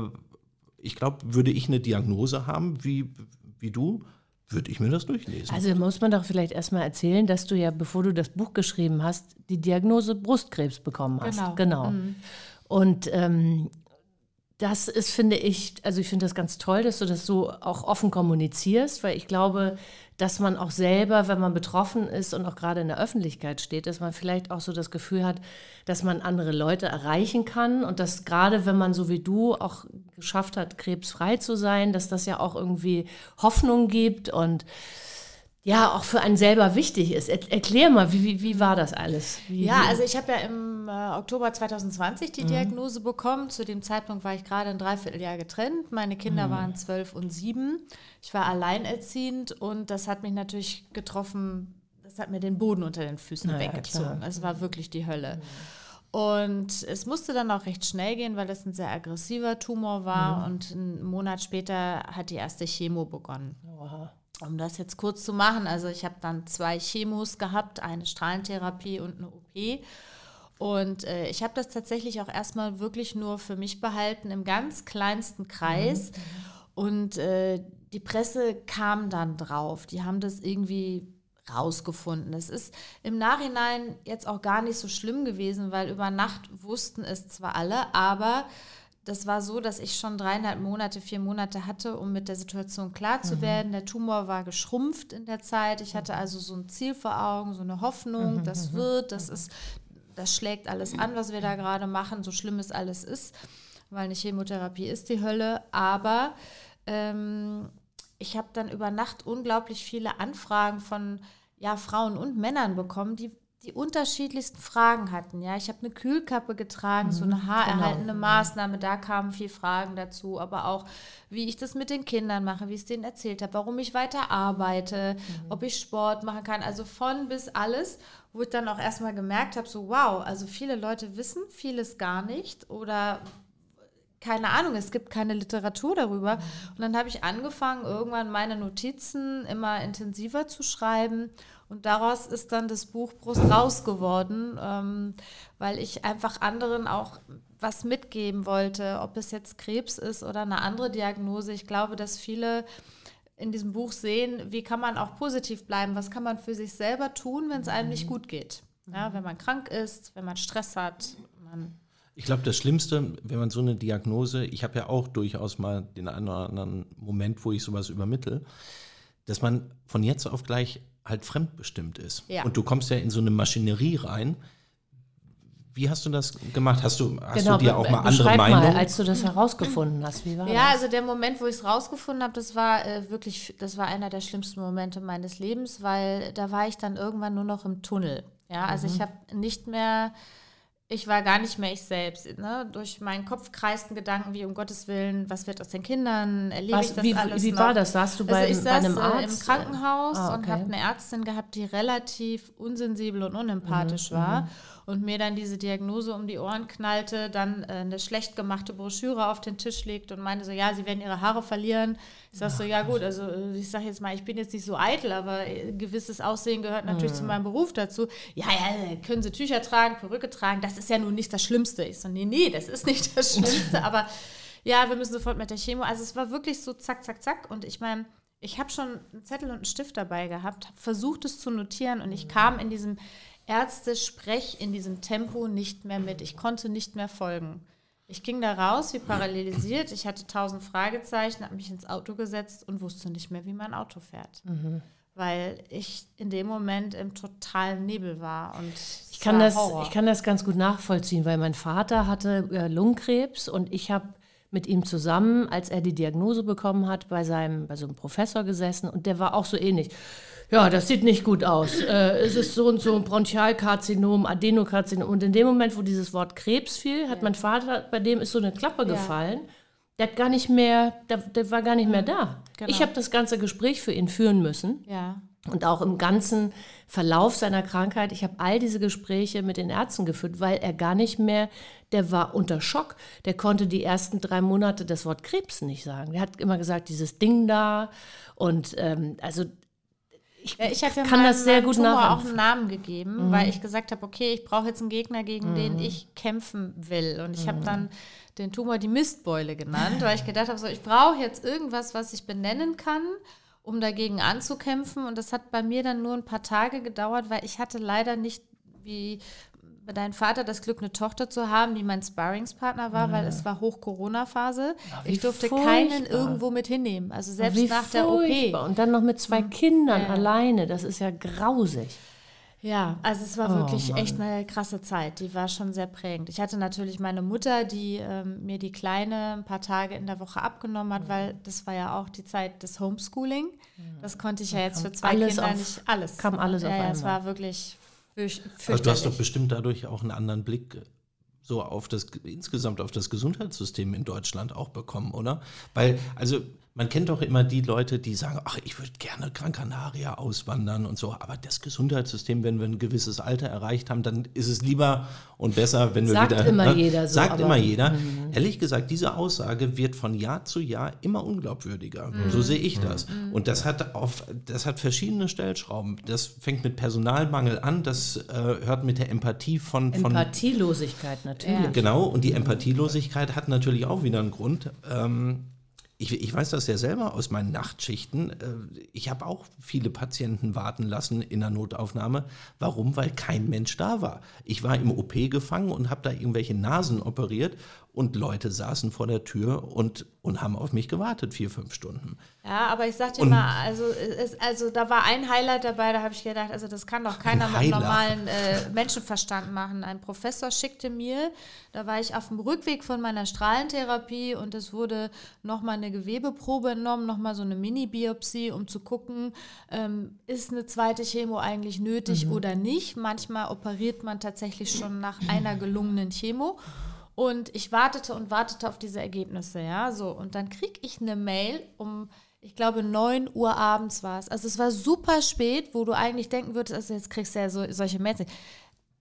ich glaube, würde ich eine Diagnose haben, wie, wie du, würde ich mir das durchlesen. Also muss man doch vielleicht erstmal erzählen, dass du ja, bevor du das Buch geschrieben hast, die Diagnose Brustkrebs bekommen hast. Genau. genau. Und ähm, das ist, finde ich, also ich finde das ganz toll, dass du das so auch offen kommunizierst, weil ich glaube, dass man auch selber, wenn man betroffen ist und auch gerade in der Öffentlichkeit steht, dass man vielleicht auch so das Gefühl hat, dass man andere Leute erreichen kann. Und dass gerade wenn man so wie du auch geschafft hat, krebsfrei zu sein, dass das ja auch irgendwie Hoffnung gibt. Und ja, auch für einen selber wichtig ist. Er, erklär mal, wie, wie, wie war das alles? Wie, Ja, also ich habe ja im äh, Oktober 2020 die Diagnose bekommen. Zu dem Zeitpunkt war ich gerade ein Dreivierteljahr getrennt. Meine Kinder waren zwölf und sieben. Ich war alleinerziehend und das hat mich natürlich getroffen. Das hat mir den Boden unter den Füßen Na ja, weggezogen. Es war wirklich die Hölle. Und es musste dann auch recht schnell gehen, weil das ein sehr aggressiver Tumor war. Und einen Monat später hat die erste Chemo begonnen. Um das jetzt kurz zu machen, also ich habe dann zwei Chemos gehabt, eine Strahlentherapie und eine OP. Und äh, ich habe das tatsächlich auch erstmal wirklich nur für mich behalten, im ganz kleinsten Kreis. Und äh, die Presse kam dann drauf. Die haben das irgendwie rausgefunden. Das ist im Nachhinein jetzt auch gar nicht so schlimm gewesen, weil über Nacht wussten es zwar alle, aber das war so, dass ich schon dreieinhalb Monate, vier Monate hatte, um mit der Situation klar zu werden. Der Tumor war geschrumpft in der Zeit. Ich hatte also so ein Ziel vor Augen, so eine Hoffnung, das wird, das ist, das schlägt alles an, was wir da gerade machen, so schlimm es alles ist, weil eine Chemotherapie ist die Hölle. Aber ähm, ich habe dann über Nacht unglaublich viele Anfragen von ja, Frauen und Männern bekommen, die die unterschiedlichsten Fragen hatten. Ja, ich habe eine Kühlkappe getragen, so eine haarerhaltende Maßnahme, da kamen viel Fragen dazu, aber auch, wie ich das mit den Kindern mache, wie ich es denen erzählt habe, warum ich weiter arbeite, ob ich Sport machen kann, also von bis alles, wo ich dann auch erstmal gemerkt habe, so wow, also viele Leute wissen vieles gar nicht oder keine Ahnung, es gibt keine Literatur darüber. Und dann habe ich angefangen, irgendwann meine Notizen immer intensiver zu schreiben. Und daraus ist dann das Buch Brust raus geworden, ähm, weil ich einfach anderen auch was mitgeben wollte, ob es jetzt Krebs ist oder eine andere Diagnose. Ich glaube, dass viele in diesem Buch sehen, wie kann man auch positiv bleiben, was kann man für sich selber tun, wenn es einem nicht gut geht. Ja, wenn man krank ist, wenn man Stress hat. Man Ich glaube, das Schlimmste, wenn man so eine Diagnose, ich habe ja auch durchaus mal den einen oder anderen Moment, wo ich sowas übermittle, dass man von jetzt auf gleich halt fremdbestimmt ist. Ja. Und du kommst ja in so eine Maschinerie rein. wie hast du das gemacht? Hast du, hast Genau, du dir auch mal andere Meinungen? Mal, als du das herausgefunden hast, wie war Ja, das? also der Moment, wo ich es rausgefunden habe, das war äh, wirklich, das war einer der schlimmsten Momente meines Lebens, weil da war ich dann irgendwann nur noch im Tunnel. Ja, also Mhm. ich habe nicht mehr, ich war gar nicht mehr ich selbst. Ne? Durch meinen Kopf kreisten Gedanken wie um Gottes Willen, was wird aus den Kindern, erlebe Was- ich das wie- alles wie noch? war das? Saßt du bei- also ich saß einem äh, Arzt? im Krankenhaus Ah, und okay. habe eine Ärztin gehabt, die relativ unsensibel und Mhm, unempathisch war und mir dann diese Diagnose um die Ohren knallte, dann äh, eine schlecht gemachte Broschüre auf den Tisch legt und meinte so, ja, sie werden ihre Haare verlieren. Ich sag so, ja gut, also äh, ich sage jetzt mal, ich bin jetzt nicht so eitel, aber äh, gewisses Aussehen gehört natürlich Mhm. zu meinem Beruf dazu. Ja, ja, können sie Tücher tragen, Perücke tragen, das ist ja nun nicht das Schlimmste. Ich so, nee, nee, das ist nicht das Schlimmste, aber ja, wir müssen sofort mit der Chemo. Also es war wirklich so zack, zack, zack und ich meine, ich habe schon einen Zettel und einen Stift dabei gehabt, habe versucht es zu notieren und ich kam in diesem Ärzte-Sprech, in diesem Tempo nicht mehr mit. Ich konnte nicht mehr folgen. Ich ging da raus, wie parallelisiert. Ich hatte tausend Fragezeichen, habe mich ins Auto gesetzt und wusste nicht mehr, wie mein Auto fährt. Weil ich in dem Moment im totalen Nebel war. Und Ich kann, das, ich kann das ganz gut nachvollziehen, weil mein Vater hatte äh, Lungenkrebs und ich habe mit ihm zusammen, als er die Diagnose bekommen hat, bei, seinem, bei so einem Professor gesessen und der war auch so ähnlich. Ja, das sieht nicht gut aus. Äh, es ist so und so ein Bronchialkarzinom, Adenokarzinom. Und in dem Moment, wo dieses Wort Krebs fiel, hat mein Vater, bei dem ist so eine Klappe gefallen. Der hat gar nicht mehr, der, der war gar nicht mehr da. Genau. Ich habe das ganze Gespräch für ihn führen müssen. Ja. Und auch im ganzen Verlauf seiner Krankheit, ich habe all diese Gespräche mit den Ärzten geführt, weil er gar nicht mehr, der war unter Schock. Der konnte die ersten drei Monate das Wort Krebs nicht sagen. Der hat immer gesagt, dieses Ding da. Und ähm, also ich, Ja, ich habe ja kann das sehr gut Tumor auch einen Namen gegeben, weil ich gesagt habe, okay, ich brauche jetzt einen Gegner, gegen den ich kämpfen will. Und ich habe dann den Tumor die Mistbeule genannt, weil ich gedacht habe, so, ich brauche jetzt irgendwas, was ich benennen kann, um dagegen anzukämpfen. Und das hat bei mir dann nur ein paar Tage gedauert, weil ich hatte leider nicht wie bei deinem Vater das Glück, eine Tochter zu haben, die mein Sparringspartner war, weil es war Hoch-Corona-Phase. Ich durfte keinen furchtbar. irgendwo mit hinnehmen. Also selbst Wie nach der furchtbar. OP. Und dann noch mit zwei Kindern alleine. Das ist ja grausig. Ja, also es war Oh, wirklich echt eine krasse Zeit. Die war schon sehr prägend. Ich hatte natürlich meine Mutter, die ähm, mir die Kleine ein paar Tage in der Woche abgenommen hat, weil das war ja auch die Zeit des Homeschooling. Das konnte ich ja jetzt für zwei Kinder auf- nicht alles. kam alles ja, auf ja, es einmal. war wirklich Aber du hast doch bestimmt dadurch auch einen anderen Blick äh, so auf das insgesamt auf das Gesundheitssystem in Deutschland auch bekommen, oder? Weil, also man kennt doch immer die Leute, die sagen, ach, ich würde gerne Gran Canaria auswandern und so, aber das Gesundheitssystem, wenn wir ein gewisses Alter erreicht haben, dann ist es lieber und besser, wenn wir Sagt wieder. immer jeder so, Sagt Mhm. immer jeder. Ehrlich gesagt, diese Aussage wird von Jahr zu Jahr immer unglaubwürdiger. So sehe ich das. Und das hat auf, das hat verschiedene Stellschrauben. Das fängt mit Personalmangel an, das äh, hört mit der Empathie von, von Empathielosigkeit natürlich. Genau, und die Empathielosigkeit hat natürlich auch wieder einen Grund. Ähm, ich, ich weiß das ja selber aus meinen Nachtschichten. Äh, ich habe auch viele Patienten warten lassen in der Notaufnahme. Warum? Weil kein Mensch da war. Ich war im OP gefangen und habe da irgendwelche Nasen operiert und Leute saßen vor der Tür und, und haben auf mich gewartet, vier, fünf Stunden. Ja, aber ich sag dir Und- mal, also, es, also da war ein Highlight dabei, da habe ich gedacht, also das kann doch keiner mit normalen äh, Menschenverstand machen. Ein Professor schickte mir, da war ich auf dem Rückweg von meiner Strahlentherapie und es wurde nochmal eine Gewebeprobe entnommen, nochmal so eine Mini-Biopsie, um zu gucken, ähm, ist eine zweite Chemo eigentlich nötig oder nicht. Manchmal operiert man tatsächlich schon nach einer gelungenen Chemo. Und ich wartete und wartete auf diese Ergebnisse, ja, so. Und dann kriege ich eine Mail um, ich glaube, 9 Uhr abends war es. Also es war super spät, wo du eigentlich denken würdest, also jetzt kriegst du ja so, solche Mails.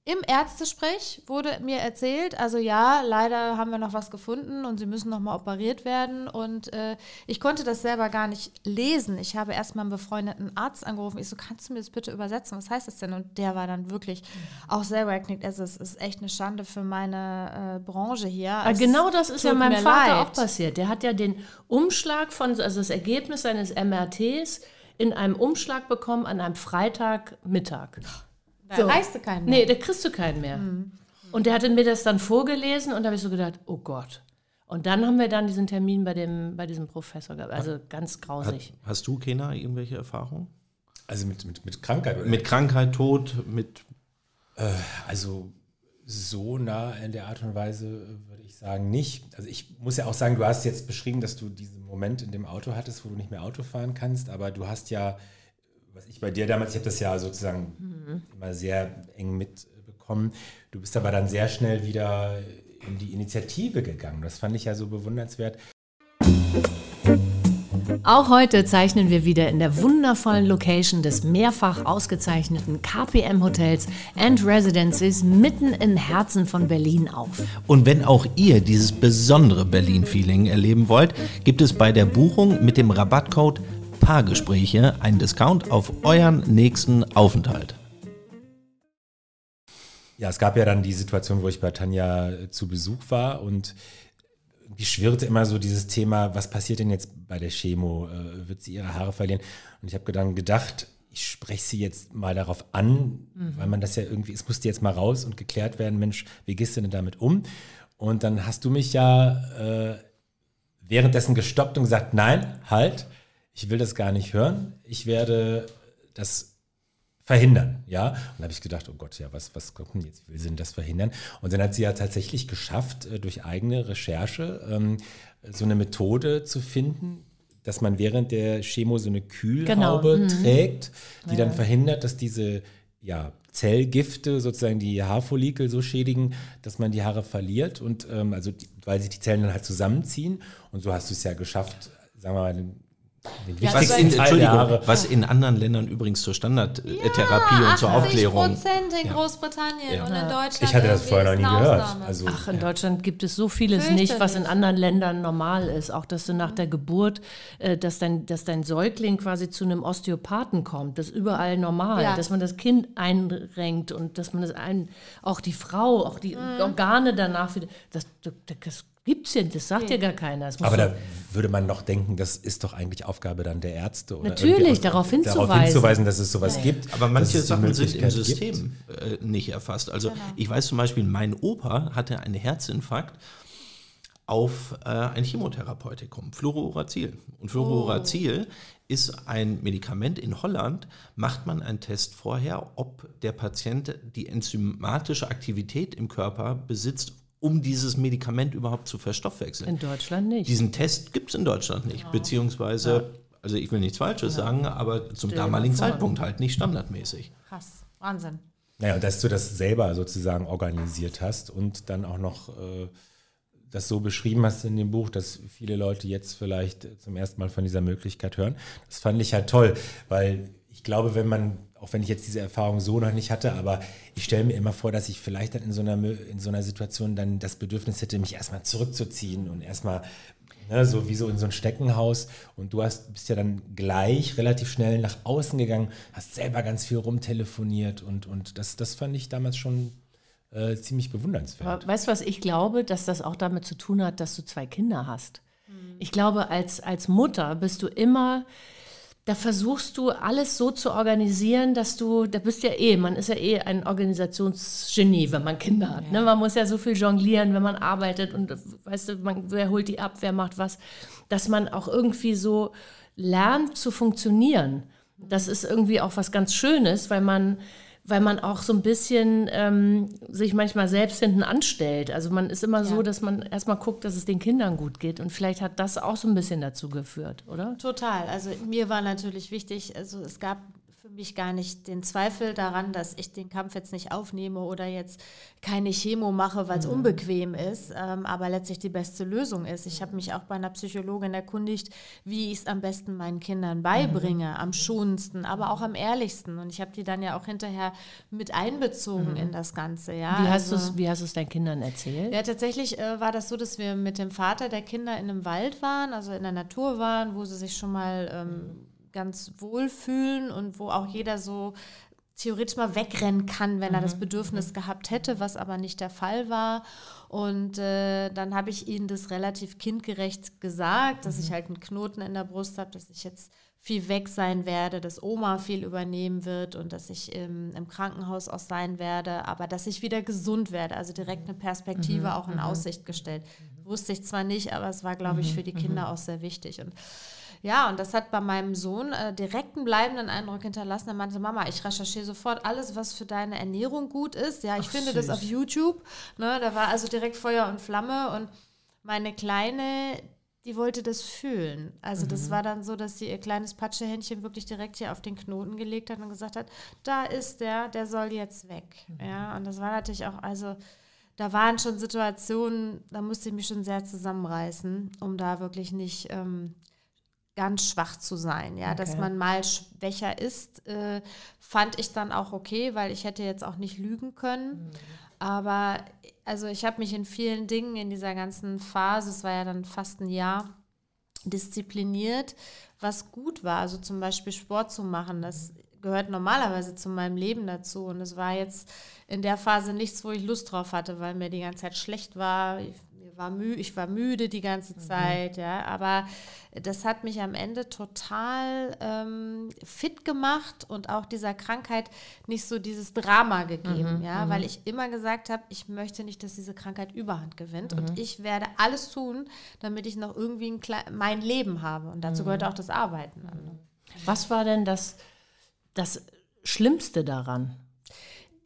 Im Ärztesprech wurde mir erzählt, also ja, leider haben wir noch was gefunden und sie müssen noch mal operiert werden. Und äh, ich konnte das selber gar nicht lesen. Ich habe erst mal einen befreundeten Arzt angerufen. Ich so, kannst du mir das bitte übersetzen? Was heißt das denn? Und der war dann wirklich auch selber geknickt. Also es ist echt eine Schande für meine äh, Branche hier. Es genau das ist ja meinem Vater leid. auch passiert. Der hat ja den Umschlag von, also das Ergebnis seines MRTs in einem Umschlag bekommen an einem Freitagmittag. Da reichst du keinen. Nee, da kriegst du keinen mehr. Mhm. Und der hatte mir das dann vorgelesen und da habe ich so gedacht, oh Gott. Und dann haben wir dann diesen Termin bei, dem, bei diesem Professor gehabt. Also ganz grausig. Hast du, Kena, irgendwelche Erfahrungen? Also mit, mit, mit Krankheit oder Mit Krankheit, Tod, mit Also so nah in der Art und Weise würde ich sagen nicht. Also ich muss ja auch sagen, du hast jetzt beschrieben, dass du diesen Moment in dem Auto hattest, wo du nicht mehr Auto fahren kannst, aber du hast ja, was ich bei dir damals, ich habe das ja sozusagen mhm. immer sehr eng mitbekommen, du bist aber dann sehr schnell wieder in die Initiative gegangen. Das fand ich ja so bewundernswert. Auch heute zeichnen wir wieder in der wundervollen Location des mehrfach ausgezeichneten KPM Hotels and Residences mitten im Herzen von Berlin auf. Und wenn auch ihr dieses besondere Berlin-Feeling erleben wollt, gibt es bei der Buchung mit dem Rabattcode Paargespräche einen Discount auf euren nächsten Aufenthalt. Ja, es gab ja dann die Situation, wo ich bei Tanja zu Besuch war und irgendwie schwirrte immer so dieses Thema, was passiert denn jetzt bei der Chemo? Äh, wird sie ihre Haare verlieren? Und ich habe dann gedacht, ich spreche sie jetzt mal darauf an, mhm. weil man das ja irgendwie, es musste jetzt mal raus und geklärt werden, Mensch, wie gehst du denn damit um? Und dann hast du mich ja äh, währenddessen gestoppt und gesagt, nein, halt, ich will das gar nicht hören. Ich werde das verhindern, ja. Und da habe ich gedacht, oh Gott, ja, was, was kommt jetzt? Will sie denn das verhindern? Und dann hat sie ja tatsächlich geschafft, äh, durch eigene Recherche ähm, so eine Methode zu finden, dass man während der Chemo so eine Kühlhaube genau. mhm. trägt, die ja. dann verhindert, dass diese ja, Zellgifte sozusagen die Haarfollikel so schädigen, dass man die Haare verliert und ähm, also die, weil sich die Zellen dann halt zusammenziehen und so hast du es ja geschafft, sagen wir mal, ja, was, in, Entschuldigung, was in anderen Ländern übrigens zur Standardtherapie ja, und zur Aufklärung. Prozent in Großbritannien ja. und in Deutschland. Ich hatte das vorher noch nie gehört. Also, Ach, in Deutschland gibt es so vieles nicht, was in anderen Ländern normal ist. Auch, dass du nach der Geburt, äh, dass, dein, dass dein Säugling quasi zu einem Osteopathen kommt. Das ist überall normal. Dass man das Kind einrenkt und dass man das ein, auch die Frau, auch die mhm. Organe danach wieder. Das, das, das Gibt es ja, das sagt ja gar keiner. Aber da würde man noch denken, das ist doch eigentlich Aufgabe dann der Ärzte. Oder Natürlich, darauf hinzuweisen. Darauf hinzuweisen, dass es sowas ja. gibt. Aber manche Sachen sind im System äh, nicht erfasst. Also genau. ich weiß zum Beispiel, mein Opa hatte einen Herzinfarkt auf äh, ein Chemotherapeutikum, Fluorouracil. Und Fluorouracil oh. ist ein Medikament in Holland, macht man einen Test vorher, ob der Patient die enzymatische Aktivität im Körper besitzt, um dieses Medikament überhaupt zu verstoffwechseln. In Deutschland nicht. Diesen Test gibt es in Deutschland nicht, ja. beziehungsweise, ja. also ich will nichts Falsches ja. sagen, aber zum Stell damaligen Zeitpunkt halt nicht standardmäßig. Krass, Wahnsinn. Naja, und dass du das selber sozusagen organisiert hast und dann auch noch äh, das so beschrieben hast in dem Buch, dass viele Leute jetzt vielleicht zum ersten Mal von dieser Möglichkeit hören. Das fand ich halt toll, weil ich glaube, wenn man auch wenn ich jetzt diese Erfahrung so noch nicht hatte, aber ich stelle mir immer vor, dass ich vielleicht dann in so einer, in so einer Situation dann das Bedürfnis hätte, mich erstmal zurückzuziehen und erstmal ne, so wie so in so ein Steckenhaus. Und du hast, bist ja dann gleich relativ schnell nach außen gegangen, hast selber ganz viel rumtelefoniert und, und das, das fand ich damals schon äh, ziemlich bewundernswert. Aber weißt du, was ich glaube, dass das auch damit zu tun hat, dass du zwei Kinder hast? Mhm. Ich glaube, als, als Mutter bist du immer da versuchst du alles so zu organisieren, dass du, da bist ja eh, man ist ja eh ein Organisationsgenie, wenn man Kinder hat. Ne? Ja. Ne? Man muss ja so viel jonglieren, wenn man arbeitet und weißt du, man, wer holt die ab, wer macht was, dass man auch irgendwie so lernt zu funktionieren. Das ist irgendwie auch was ganz Schönes, weil man weil man auch so ein bisschen ähm, sich manchmal selbst hinten anstellt. Also man ist immer ja. so, dass man erstmal guckt, dass es den Kindern gut geht. Und vielleicht hat das auch so ein bisschen dazu geführt, oder? Total. Also mir war natürlich wichtig, also es gab für mich gar nicht den Zweifel daran, dass ich den Kampf jetzt nicht aufnehme oder jetzt keine Chemo mache, weil es mhm. unbequem ist, ähm, aber letztlich die beste Lösung ist. Ich habe mich auch bei einer Psychologin erkundigt, wie ich es am besten meinen Kindern beibringe, mhm. am schonendsten, aber auch am ehrlichsten. Und ich habe die dann ja auch hinterher mit einbezogen mhm. in das Ganze. Ja? Wie hast also, du es deinen Kindern erzählt? Ja, tatsächlich äh, war das so, dass wir mit dem Vater der Kinder in einem Wald waren, also in der Natur waren, wo sie sich schon mal ähm, ganz wohlfühlen und wo auch jeder so theoretisch mal wegrennen kann, wenn er das mhm. Bedürfnis gehabt hätte, was aber nicht der Fall war. Und äh, dann habe ich ihnen das relativ kindgerecht gesagt, dass ich mhm. halt einen Knoten in der Brust habe, dass ich jetzt viel weg sein werde, dass Oma viel übernehmen wird und dass ich im, im Krankenhaus auch sein werde, aber dass ich wieder gesund werde, also direkt eine Perspektive mhm. auch in Aussicht gestellt. Wusste ich zwar nicht, aber es war, glaube ich, für die Kinder auch sehr wichtig. Und ja, und das hat bei meinem Sohn äh, direkt einen bleibenden Eindruck hinterlassen. Er meinte, Mama, ich recherchiere sofort alles, was für deine Ernährung gut ist. Ja, ich Ach, finde das süß. auf YouTube. Ne, da war also direkt Feuer und Flamme und meine Kleine, die wollte das fühlen. Also das war dann so, dass sie ihr kleines Patschehändchen wirklich direkt hier auf den Knoten gelegt hat und gesagt hat, da ist der, der soll jetzt weg. Ja, und das war natürlich auch, also da waren schon Situationen, da musste ich mich schon sehr zusammenreißen, um da wirklich nicht ähm, ganz schwach zu sein. Ja, dass Okay. man mal schwächer ist, äh, fand ich dann auch okay, weil ich hätte jetzt auch nicht lügen können. Aber also ich habe mich in vielen Dingen in dieser ganzen Phase, es war ja dann fast ein Jahr, diszipliniert, was gut war. Also zum Beispiel Sport zu machen, das gehört normalerweise zu meinem Leben dazu. Und es war jetzt in der Phase nichts, wo ich Lust drauf hatte, weil mir die ganze Zeit schlecht war. Ich, war mü ich war müde die ganze Zeit, ja. Aber das hat mich am Ende total ähm, fit gemacht und auch dieser Krankheit nicht so dieses Drama gegeben, ja, weil ich immer gesagt habe, ich möchte nicht, dass diese Krankheit Überhand gewinnt und ich werde alles tun, damit ich noch irgendwie mein Leben habe und dazu gehört auch das Arbeiten. an? Was war denn das, das Schlimmste daran?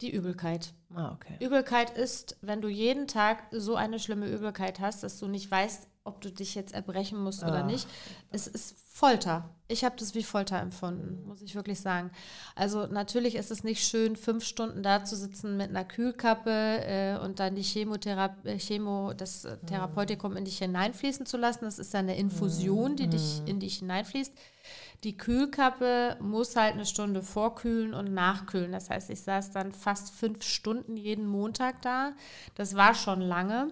Die Übelkeit. Ah, okay. Übelkeit ist, wenn du jeden Tag so eine schlimme Übelkeit hast, dass du nicht weißt, ob du dich jetzt erbrechen musst oder nicht. Es ist Folter. Ich habe das wie Folter empfunden, muss ich wirklich sagen. Also natürlich ist es nicht schön, fünf Stunden da zu sitzen mit einer Kühlkappe äh, und dann die Chemotherapie, äh, Chemo, das äh, Therapeutikum in dich hineinfließen zu lassen. Das ist ja eine Infusion, die dich in dich hineinfließt. Die Kühlkappe muss halt eine Stunde vorkühlen und nachkühlen. Das heißt, ich saß dann fast fünf Stunden jeden Montag da. Das war schon lange.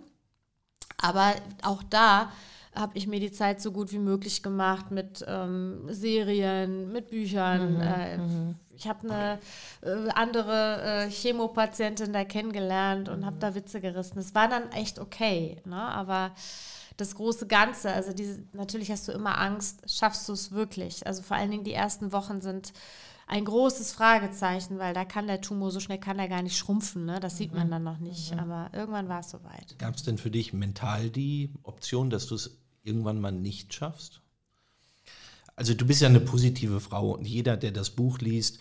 Aber auch da habe ich mir die Zeit so gut wie möglich gemacht mit ähm, Serien, mit Büchern. äh, Ich habe eine äh, andere äh, Chemopatientin da kennengelernt und habe da Witze gerissen. Es war dann echt okay, ne? aber das große Ganze, also diese, natürlich hast du immer Angst, schaffst du es wirklich? Also vor allen Dingen die ersten Wochen sind ein großes Fragezeichen, weil da kann der Tumor so schnell kann er gar nicht schrumpfen, ne? Das sieht man dann noch nicht. Aber irgendwann war es soweit. Gab es denn für dich mental die Option, dass du es irgendwann mal nicht schaffst? Also du bist ja eine positive Frau und jeder, der das Buch liest,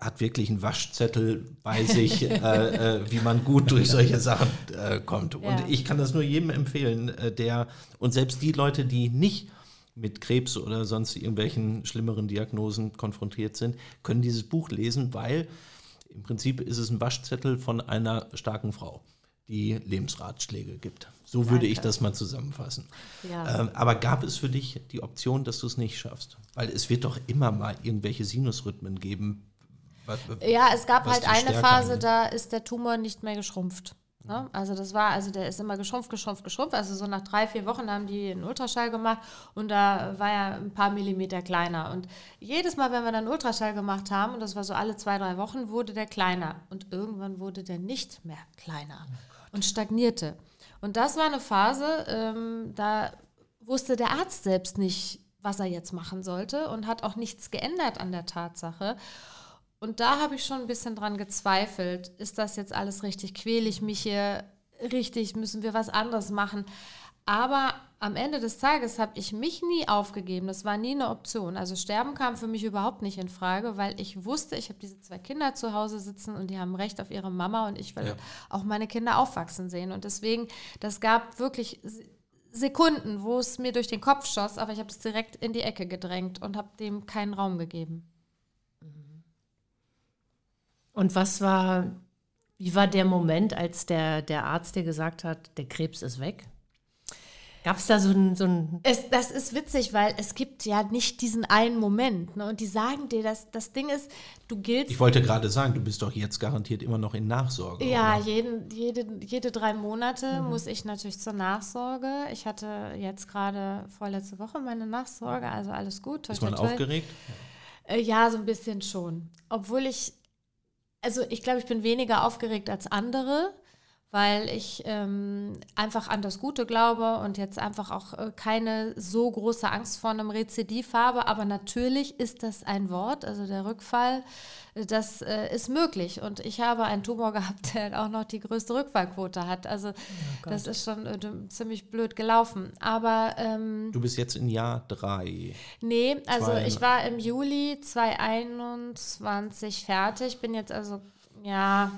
hat wirklich einen Waschzettel bei sich, äh, äh, wie man gut durch solche Sachen äh, kommt. Und Ja. ich kann das nur jedem empfehlen, äh, der und selbst die Leute, die nicht mit Krebs oder sonst irgendwelchen schlimmeren Diagnosen konfrontiert sind, können dieses Buch lesen, weil im Prinzip ist es ein Waschzettel von einer starken Frau, die Lebensratschläge gibt. So würde ich das mal zusammenfassen. Ja. Ähm, aber gab es für dich die Option, dass du es nicht schaffst? Weil es wird doch immer mal irgendwelche Sinusrhythmen geben. Was- Ja, es gab halt eine Phase, angeht. da ist der Tumor nicht mehr geschrumpft. Ne? Also das war, also der ist immer geschrumpft, geschrumpft, geschrumpft. Also so nach drei, vier Wochen haben die einen Ultraschall gemacht und da war er ein paar Millimeter kleiner. Und jedes Mal, wenn wir dann einen Ultraschall gemacht haben, und das war so alle zwei, drei Wochen, wurde der kleiner. Und irgendwann wurde der nicht mehr kleiner und stagnierte. Und das war eine Phase, ähm, da wusste der Arzt selbst nicht, was er jetzt machen sollte und hat auch nichts geändert an der Tatsache. Und da habe ich schon ein bisschen dran gezweifelt. Ist das jetzt alles richtig? Quäle ich mich hier richtig? Müssen wir was anderes machen? Aber am Ende des Tages habe ich mich nie aufgegeben. Das war nie eine Option. Also Sterben kam für mich überhaupt nicht in Frage, weil ich wusste, ich habe diese zwei Kinder zu Hause sitzen und die haben Recht auf ihre Mama und ich will Ja. auch meine Kinder aufwachsen sehen. Und deswegen, das gab wirklich Se- Sekunden, wo es mir durch den Kopf schoss, aber ich habe es direkt in die Ecke gedrängt und habe dem keinen Raum gegeben. Und was war, wie war der Moment, als der, der Arzt dir gesagt hat, der Krebs ist weg? Gab es da so ein, so ein Es, das ist witzig, weil es gibt ja nicht diesen einen Moment. Ne? Und die sagen dir, dass das Ding ist, du giltst Ich wollte gerade sagen, du bist doch jetzt garantiert immer noch in Nachsorge. Ja, oder? jeden, jede, jede drei Monate muss ich natürlich zur Nachsorge. Ich hatte jetzt gerade vorletzte Woche meine Nachsorge, also alles gut. toi, Ist man toi, toi. aufgeregt? Äh, ja, so ein bisschen schon. Obwohl ich, also ich glaube, ich bin weniger aufgeregt als andere, weil ich ähm, einfach an das Gute glaube und jetzt einfach auch äh, keine so große Angst vor einem Rezidiv habe. Aber natürlich ist das ein Wort, also der Rückfall, äh, das äh, ist möglich. Und ich habe einen Tumor gehabt, der auch noch die größte Rückfallquote hat. Also Oh das ist schon äh, ziemlich blöd gelaufen. Aber ähm, Du bist jetzt in Jahr drei. Nee, also Zwei- ich war im Juli 2021 fertig, bin jetzt also, ja,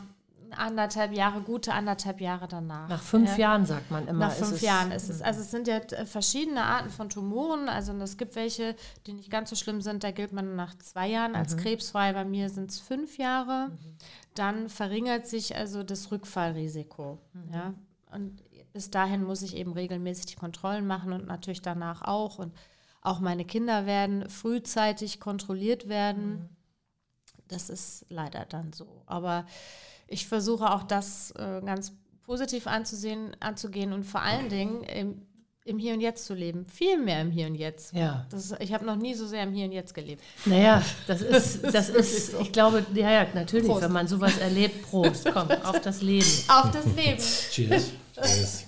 anderthalb Jahre, gute anderthalb Jahre danach. Nach fünf ja. Jahren sagt man immer. Nach ist fünf es- Jahren ist es. Also es sind ja verschiedene Arten von Tumoren. Also es gibt welche, die nicht ganz so schlimm sind. Da gilt man nach zwei Jahren als krebsfrei. Bei mir sind es fünf Jahre. Dann verringert sich also das Rückfallrisiko. Ja? Und bis dahin muss ich eben regelmäßig die Kontrollen machen und natürlich danach auch. Und auch meine Kinder werden frühzeitig kontrolliert werden. Das ist leider dann so. Aber ich versuche auch das äh, ganz positiv anzusehen, anzugehen und vor allen Dingen im, im Hier und Jetzt zu leben. Viel mehr im Hier und Jetzt. Ja. Das, ich habe noch nie so sehr im Hier und Jetzt gelebt. Naja, das ist, das ist, ich glaube, ja, ja, natürlich, Prost. wenn man sowas erlebt, Prost, komm, auf das Leben. Auf das Leben. Cheers. Cheers.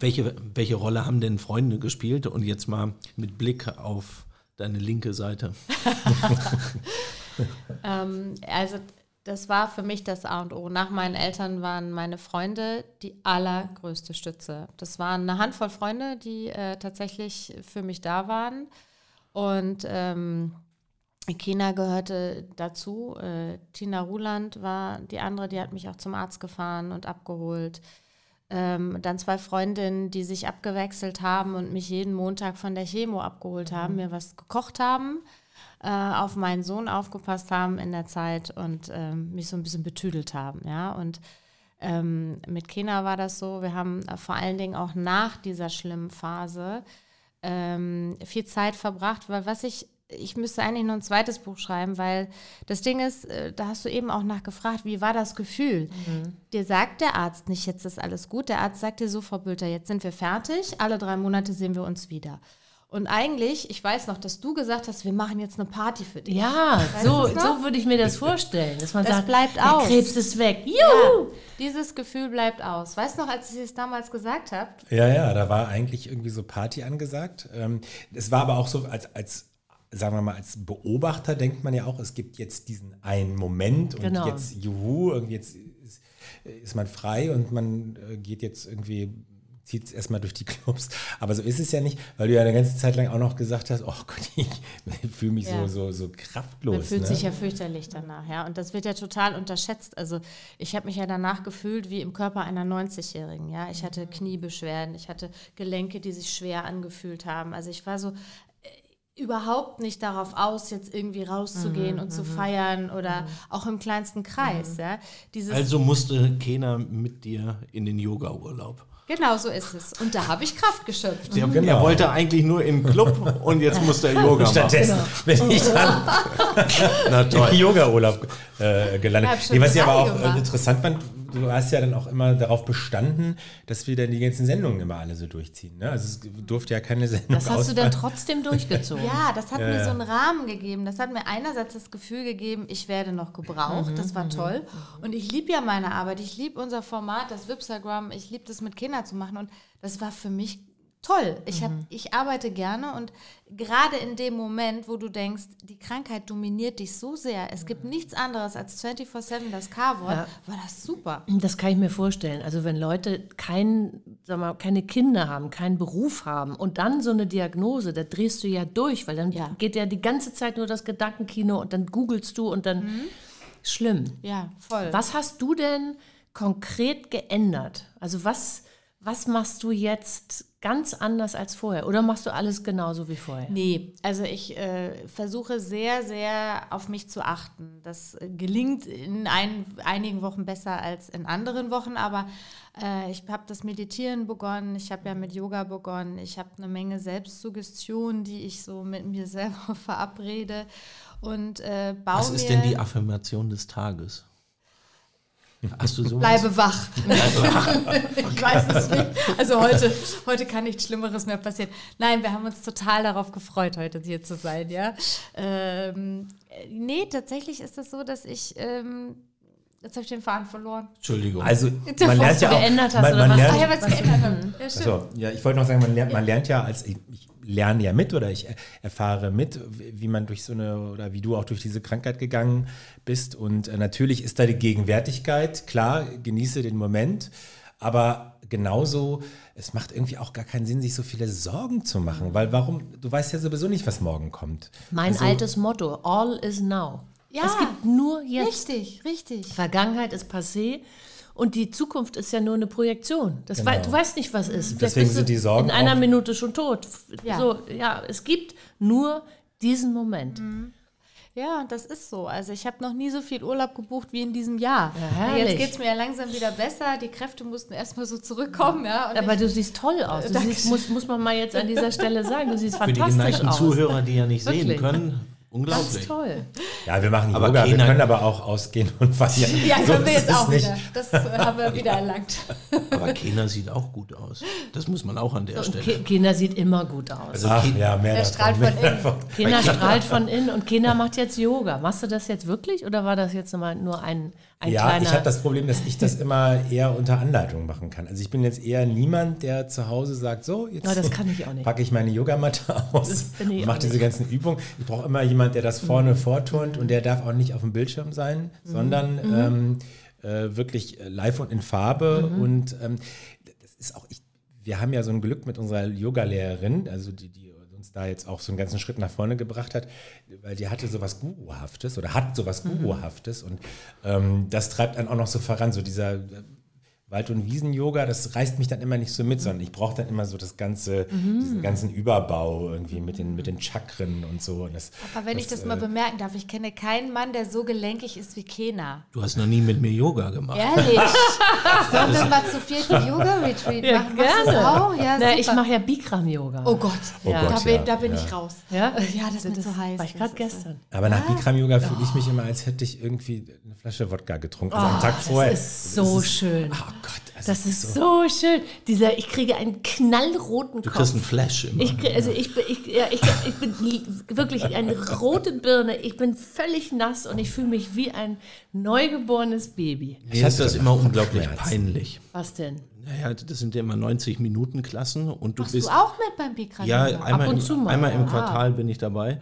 Welche, welche Rolle haben denn Freunde gespielt? Und jetzt mal mit Blick auf deine linke Seite. Ähm, also das war für mich das A und O. Nach meinen Eltern waren meine Freunde die allergrößte Stütze. Das waren eine Handvoll Freunde, die äh, tatsächlich für mich da waren. Und ähm, Kena gehörte dazu. Äh, Tina Ruland war die andere, die hat mich auch zum Arzt gefahren und abgeholt. Ähm, dann zwei Freundinnen, die sich abgewechselt haben und mich jeden Montag von der Chemo abgeholt haben, mir was gekocht haben, äh, auf meinen Sohn aufgepasst haben in der Zeit und ähm, mich so ein bisschen betüdelt haben. Ja? Und ähm, mit Kena war das so, wir haben äh, vor allen Dingen auch nach dieser schlimmen Phase ähm, viel Zeit verbracht, weil was ich, ich müsste eigentlich noch ein zweites Buch schreiben, weil das Ding ist, äh, da hast du eben auch nachgefragt, wie war das Gefühl? Dir sagt der Arzt nicht, jetzt ist alles gut, der Arzt sagt dir so, Frau Bülter, jetzt sind wir fertig, alle drei Monate sehen wir uns wieder. Und eigentlich, ich weiß noch, dass du gesagt hast, wir machen jetzt eine Party für dich. Ja, Weißt so, so würde ich mir das vorstellen, dass man Das sagt, bleibt der aus. Krebs ist weg. Juhu! Ja, dieses Gefühl bleibt aus. Weißt du noch, als ich es damals gesagt habe? Ja, ja, da war eigentlich irgendwie so Party angesagt. Ähm, Es war aber auch so, als, als, sagen wir mal, als Beobachter denkt man ja auch, es gibt jetzt diesen einen Moment und Genau. jetzt, juhu, irgendwie jetzt ist, ist man frei und man äh, geht jetzt irgendwie, zieht es erstmal durch die Clubs. Aber so ist es ja nicht, weil du ja eine ganze Zeit lang auch noch gesagt hast, oh Gott, ich fühle mich Ja. so, so, so kraftlos. Man fühlt ne? sich ja fürchterlich danach, ja. Und das wird ja total unterschätzt. Also ich habe mich ja danach gefühlt wie im Körper einer 90-Jährigen, ja. Ich hatte Kniebeschwerden, ich hatte Gelenke, die sich schwer angefühlt haben. Also ich war so überhaupt nicht darauf aus, jetzt irgendwie rauszugehen und zu feiern oder auch im kleinsten Kreis, ja. Dieses, Also musste Kena mit dir in den Yoga-Urlaub. genau so ist es. Und da habe ich Kraft geschöpft. Der, Genau. Er wollte eigentlich nur in den Club und jetzt musste er Yoga machen. Stattdessen bin ich dann Na toll. Yoga-Urlaub äh, gelandet. Schon nee, was ich aber auch gemacht. äh, interessant fand, du hast ja dann auch immer darauf bestanden, dass wir dann die ganzen Sendungen immer alle so durchziehen. Ne? Also es durfte ja keine Sendung Das hast du dann ausfallen. trotzdem durchgezogen. Ja, das hat Ja, mir so einen Rahmen gegeben. Das hat mir einerseits das Gefühl gegeben, ich werde noch gebraucht. das war toll. Und ich liebe ja meine Arbeit. Ich liebe unser Format, das Wipsagram. Ich liebe das mit Kindern zu machen. Und das war für mich toll. Ich, hab, ich arbeite gerne und gerade in dem Moment, wo du denkst, die Krankheit dominiert dich so sehr, es gibt nichts anderes als 24-7 das K-Wort, Ja. war das super. Das kann ich mir vorstellen. Also wenn Leute kein, sag mal, keine Kinder haben, keinen Beruf haben und dann so eine Diagnose, da drehst du ja durch, weil dann Ja. geht ja die ganze Zeit nur das Gedankenkino und dann googelst du und dann schlimm. Ja, voll. Was hast du denn konkret geändert? Also was, was machst du jetzt ganz anders als vorher? Oder machst du alles genauso wie vorher? Nee, also ich äh, versuche sehr, sehr auf mich zu achten. Das gelingt in ein, einigen Wochen besser als in anderen Wochen, aber äh, ich habe das Meditieren begonnen, ich habe ja mit Yoga begonnen, ich habe eine Menge Selbstsuggestion, die ich so mit mir selber verabrede und äh, baue Was ist mir denn die Affirmation des Tages? Hast du sowas? Bleibe wach. ich weiß es nicht. Also heute, heute kann nichts Schlimmeres mehr passieren. Nein, wir haben uns total darauf gefreut, heute hier zu sein, ja. Ähm, äh, nee, tatsächlich ist es so, dass ich. Ähm, jetzt habe ich den Faden verloren. Entschuldigung. Also Der man lernt ja auch, geändert hast man, man lernt, Ah ja, was geändert haben. Ja, stimmt. So, ja, ich wollte noch sagen, man lernt, man lernt ja als ich, ich lerne ja mit oder ich erfahre mit, wie man durch so eine oder wie du auch durch diese Krankheit gegangen bist. Und äh, natürlich ist da die Gegenwärtigkeit, klar, genieße den Moment, aber genauso, es macht irgendwie auch gar keinen Sinn, sich so viele Sorgen zu machen, weil warum, du weißt ja sowieso nicht, was morgen kommt. Mein Also- altes Motto, all is now. Ja, es gibt nur jetzt. Richtig, richtig. Vergangenheit ist passé und die Zukunft ist ja nur eine Projektion. Das wei du weißt nicht, was ist. Deswegen sind die Sorgen in einer Minute schon tot. Ja. So, ja, es gibt nur diesen Moment. Ja, das ist so. Also ich habe noch nie so viel Urlaub gebucht wie in diesem Jahr. Ja, herrlich. Jetzt geht es mir ja langsam wieder besser. Die Kräfte mussten erstmal so zurückkommen. Ja, und Aber ich, du siehst toll aus. Du siest, muss, muss man mal jetzt an dieser Stelle sagen. Du siehst Für die fantastisch geneigten aus. Zuhörer, die ja nicht sehen Wirklich. Können, Ganz unglaublich. toll. Ja, wir machen Aber Yoga, wir können aber auch ausgehen und feiern. ja, So können wir ist jetzt es auch nicht. wieder. Das äh, haben wir wieder erlangt. Aber Kena sieht auch gut aus. Das muss man auch an der Und Stelle. Kinder sieht immer gut aus. Also Ach ja, mehr Er strahlt von innen. Kinder strahlt von innen und Kinder macht jetzt Yoga. Machst du das jetzt wirklich oder war das jetzt nur ein, ein Ja, kleiner... ich habe das Problem, dass ich das immer eher unter Anleitung machen kann. Also ich bin jetzt eher niemand, der zu Hause sagt, so, jetzt kann ich packe ich meine Yogamatte aus und mache diese ganzen Übungen. Ich brauche immer jemand, der das vorne vorturnt und der darf auch nicht auf dem Bildschirm sein, Mhm. sondern ähm, äh, wirklich äh, live und in Farbe. Mhm. Und ähm, das ist auch, ich, wir haben ja so ein Glück mit unserer Yoga-Lehrerin, also die, die uns da jetzt auch so einen ganzen Schritt nach vorne gebracht hat, weil die hatte sowas Guruhaftes oder hat sowas Mhm. Guruhaftes und ähm, das treibt einen auch noch so voran, so dieser Wald- und Wiesen-Yoga, das reißt mich dann immer nicht so mit, sondern ich brauche dann immer so das ganze, Mhm. diesen ganzen Überbau irgendwie mit den, mit den Chakren und so. Und das, Aber wenn ich das mal bemerken darf, ich kenne keinen Mann, der so gelenkig ist wie Kena. Du hast noch nie mit mir Yoga gemacht. Ehrlich? Sollen wir mal zu viert einen Yoga-Retreat Ja, machen? Das gerne. auch? Ja, Na, ich mache ja Bikram-Yoga. Oh Gott. Oh Ja. Gott, Da bin, ja, da bin ja. ich raus. Ja? Ja, das ist mir zu heiß. War ich Das gerade ist- gestern. Aber nach Bikram-Yoga fühle ich mich immer, als hätte ich irgendwie eine Flasche Wodka getrunken. Also am Tag vorher. Oh, Das ist so schön. Oh Also Das ist so schön. Dieser, ich kriege einen knallroten Du Kopf. kriegst einen Flash immer. Ich, also ich, bin- ich, ja, ich, ich bin li- wirklich eine rote Birne. Ich bin völlig nass und ich fühle mich wie ein neugeborenes Baby. Mir ist das hatte immer unglaublich Kopfschmerzen. peinlich. Was denn? Naja, das sind ja immer 90 Minuten Klassen und du Machst bist. du auch mit beim Bikram? Ja, einmal, und im, zu mal, einmal im ja. Quartal bin ich dabei.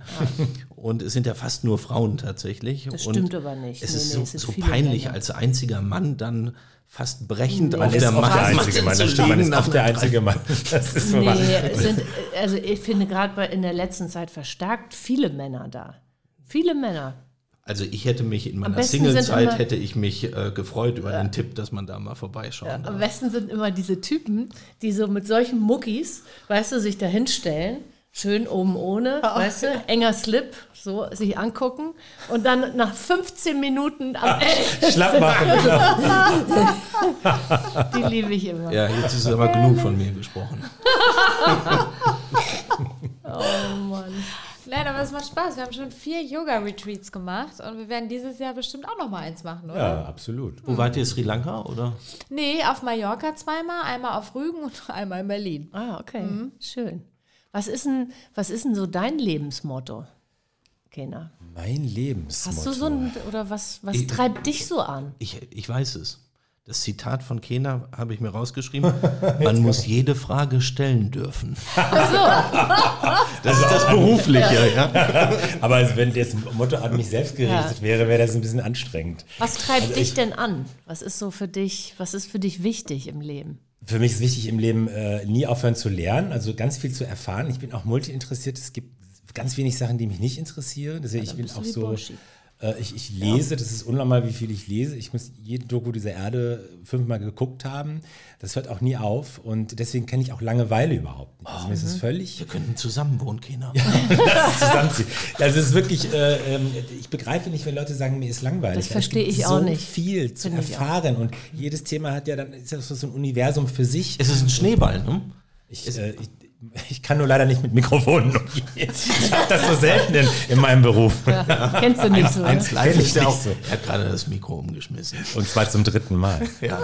Und es sind ja fast nur Frauen tatsächlich. Das und stimmt aber nicht. Es Nee, ist nee, so, es ist so peinlich, Männer. als einziger Mann dann fast brechend Nee. auf Man ist der oft der einzige Mann, das stimmt, man ist oft der einzige Mann. Das ist. Nee, es sind, also ich finde gerade in der letzten Zeit verstärkt viele Männer da. Viele Männer. Also ich hätte mich in meiner Singlezeit hätte ich mich äh, gefreut über den Tipp, dass man da mal vorbeischauen darf. Am besten sind immer diese Typen, die so mit solchen Muckis, weißt du, sich da hinstellen, schön oben ohne, weißt du, enger Slip, so sich angucken und dann nach 15 Minuten am Ende, Schlapp machen. Genau. die liebe ich immer. Ja, jetzt ist aber genug von mir gesprochen. Nein, aber es macht Spaß. Wir haben schon vier Yoga-Retreats gemacht und wir werden dieses Jahr bestimmt auch noch mal eins machen, oder? Ja, absolut. Wo wart ihr? Sri Lanka oder? Nee, auf Mallorca zweimal, einmal auf Rügen und einmal in Berlin. Ah, okay, schön. Was ist, denn, was ist denn so dein Lebensmotto, Kena? Mein Lebensmotto. Hast du so ein, oder was, was treibt dich so an? Ich, ich weiß es. Das Zitat von Kena habe ich mir rausgeschrieben. Man muss jede Frage stellen dürfen. Das ist das Berufliche, ja. Aber also wenn das Motto an mich selbst gerichtet Ja. wäre, wäre das ein bisschen anstrengend. Was treibt Also dich ich- denn an? Was ist so für dich, was ist für dich wichtig im Leben? Für mich ist wichtig im Leben, äh, nie aufhören zu lernen, also ganz viel zu erfahren. Ich bin auch multi-interessiert. Es gibt ganz wenig Sachen, die mich nicht interessieren. Deswegen, ich bin auch so. Burschi. Äh, ich, ich lese, das ist unnormal, wie viel ich lese. Ich muss jede Doku dieser Erde fünfmal geguckt haben. Das hört auch nie auf. Und deswegen kenne ich auch Langeweile überhaupt nicht. Also mir ist es völlig Wir könnten zusammen wohnen, Kena. zusammenziehen. Also es ist wirklich, äh, ähm, ich begreife nicht, wenn Leute sagen, mir ist langweilig. Das verstehe ich so auch nicht. viel zu auch. erfahren und jedes Thema hat ja dann ist das so ein Universum für sich. Es ist ein Schneeball, ne? Ich, äh, ich, ich kann nur leider nicht mit Mikrofonen. Ich habe das so selten in, in meinem Beruf. Kennst du nicht so. ne? Eins live ist nicht er auch. so. Er hat gerade das Mikro umgeschmissen. Und zwar zum dritten Mal. Ja.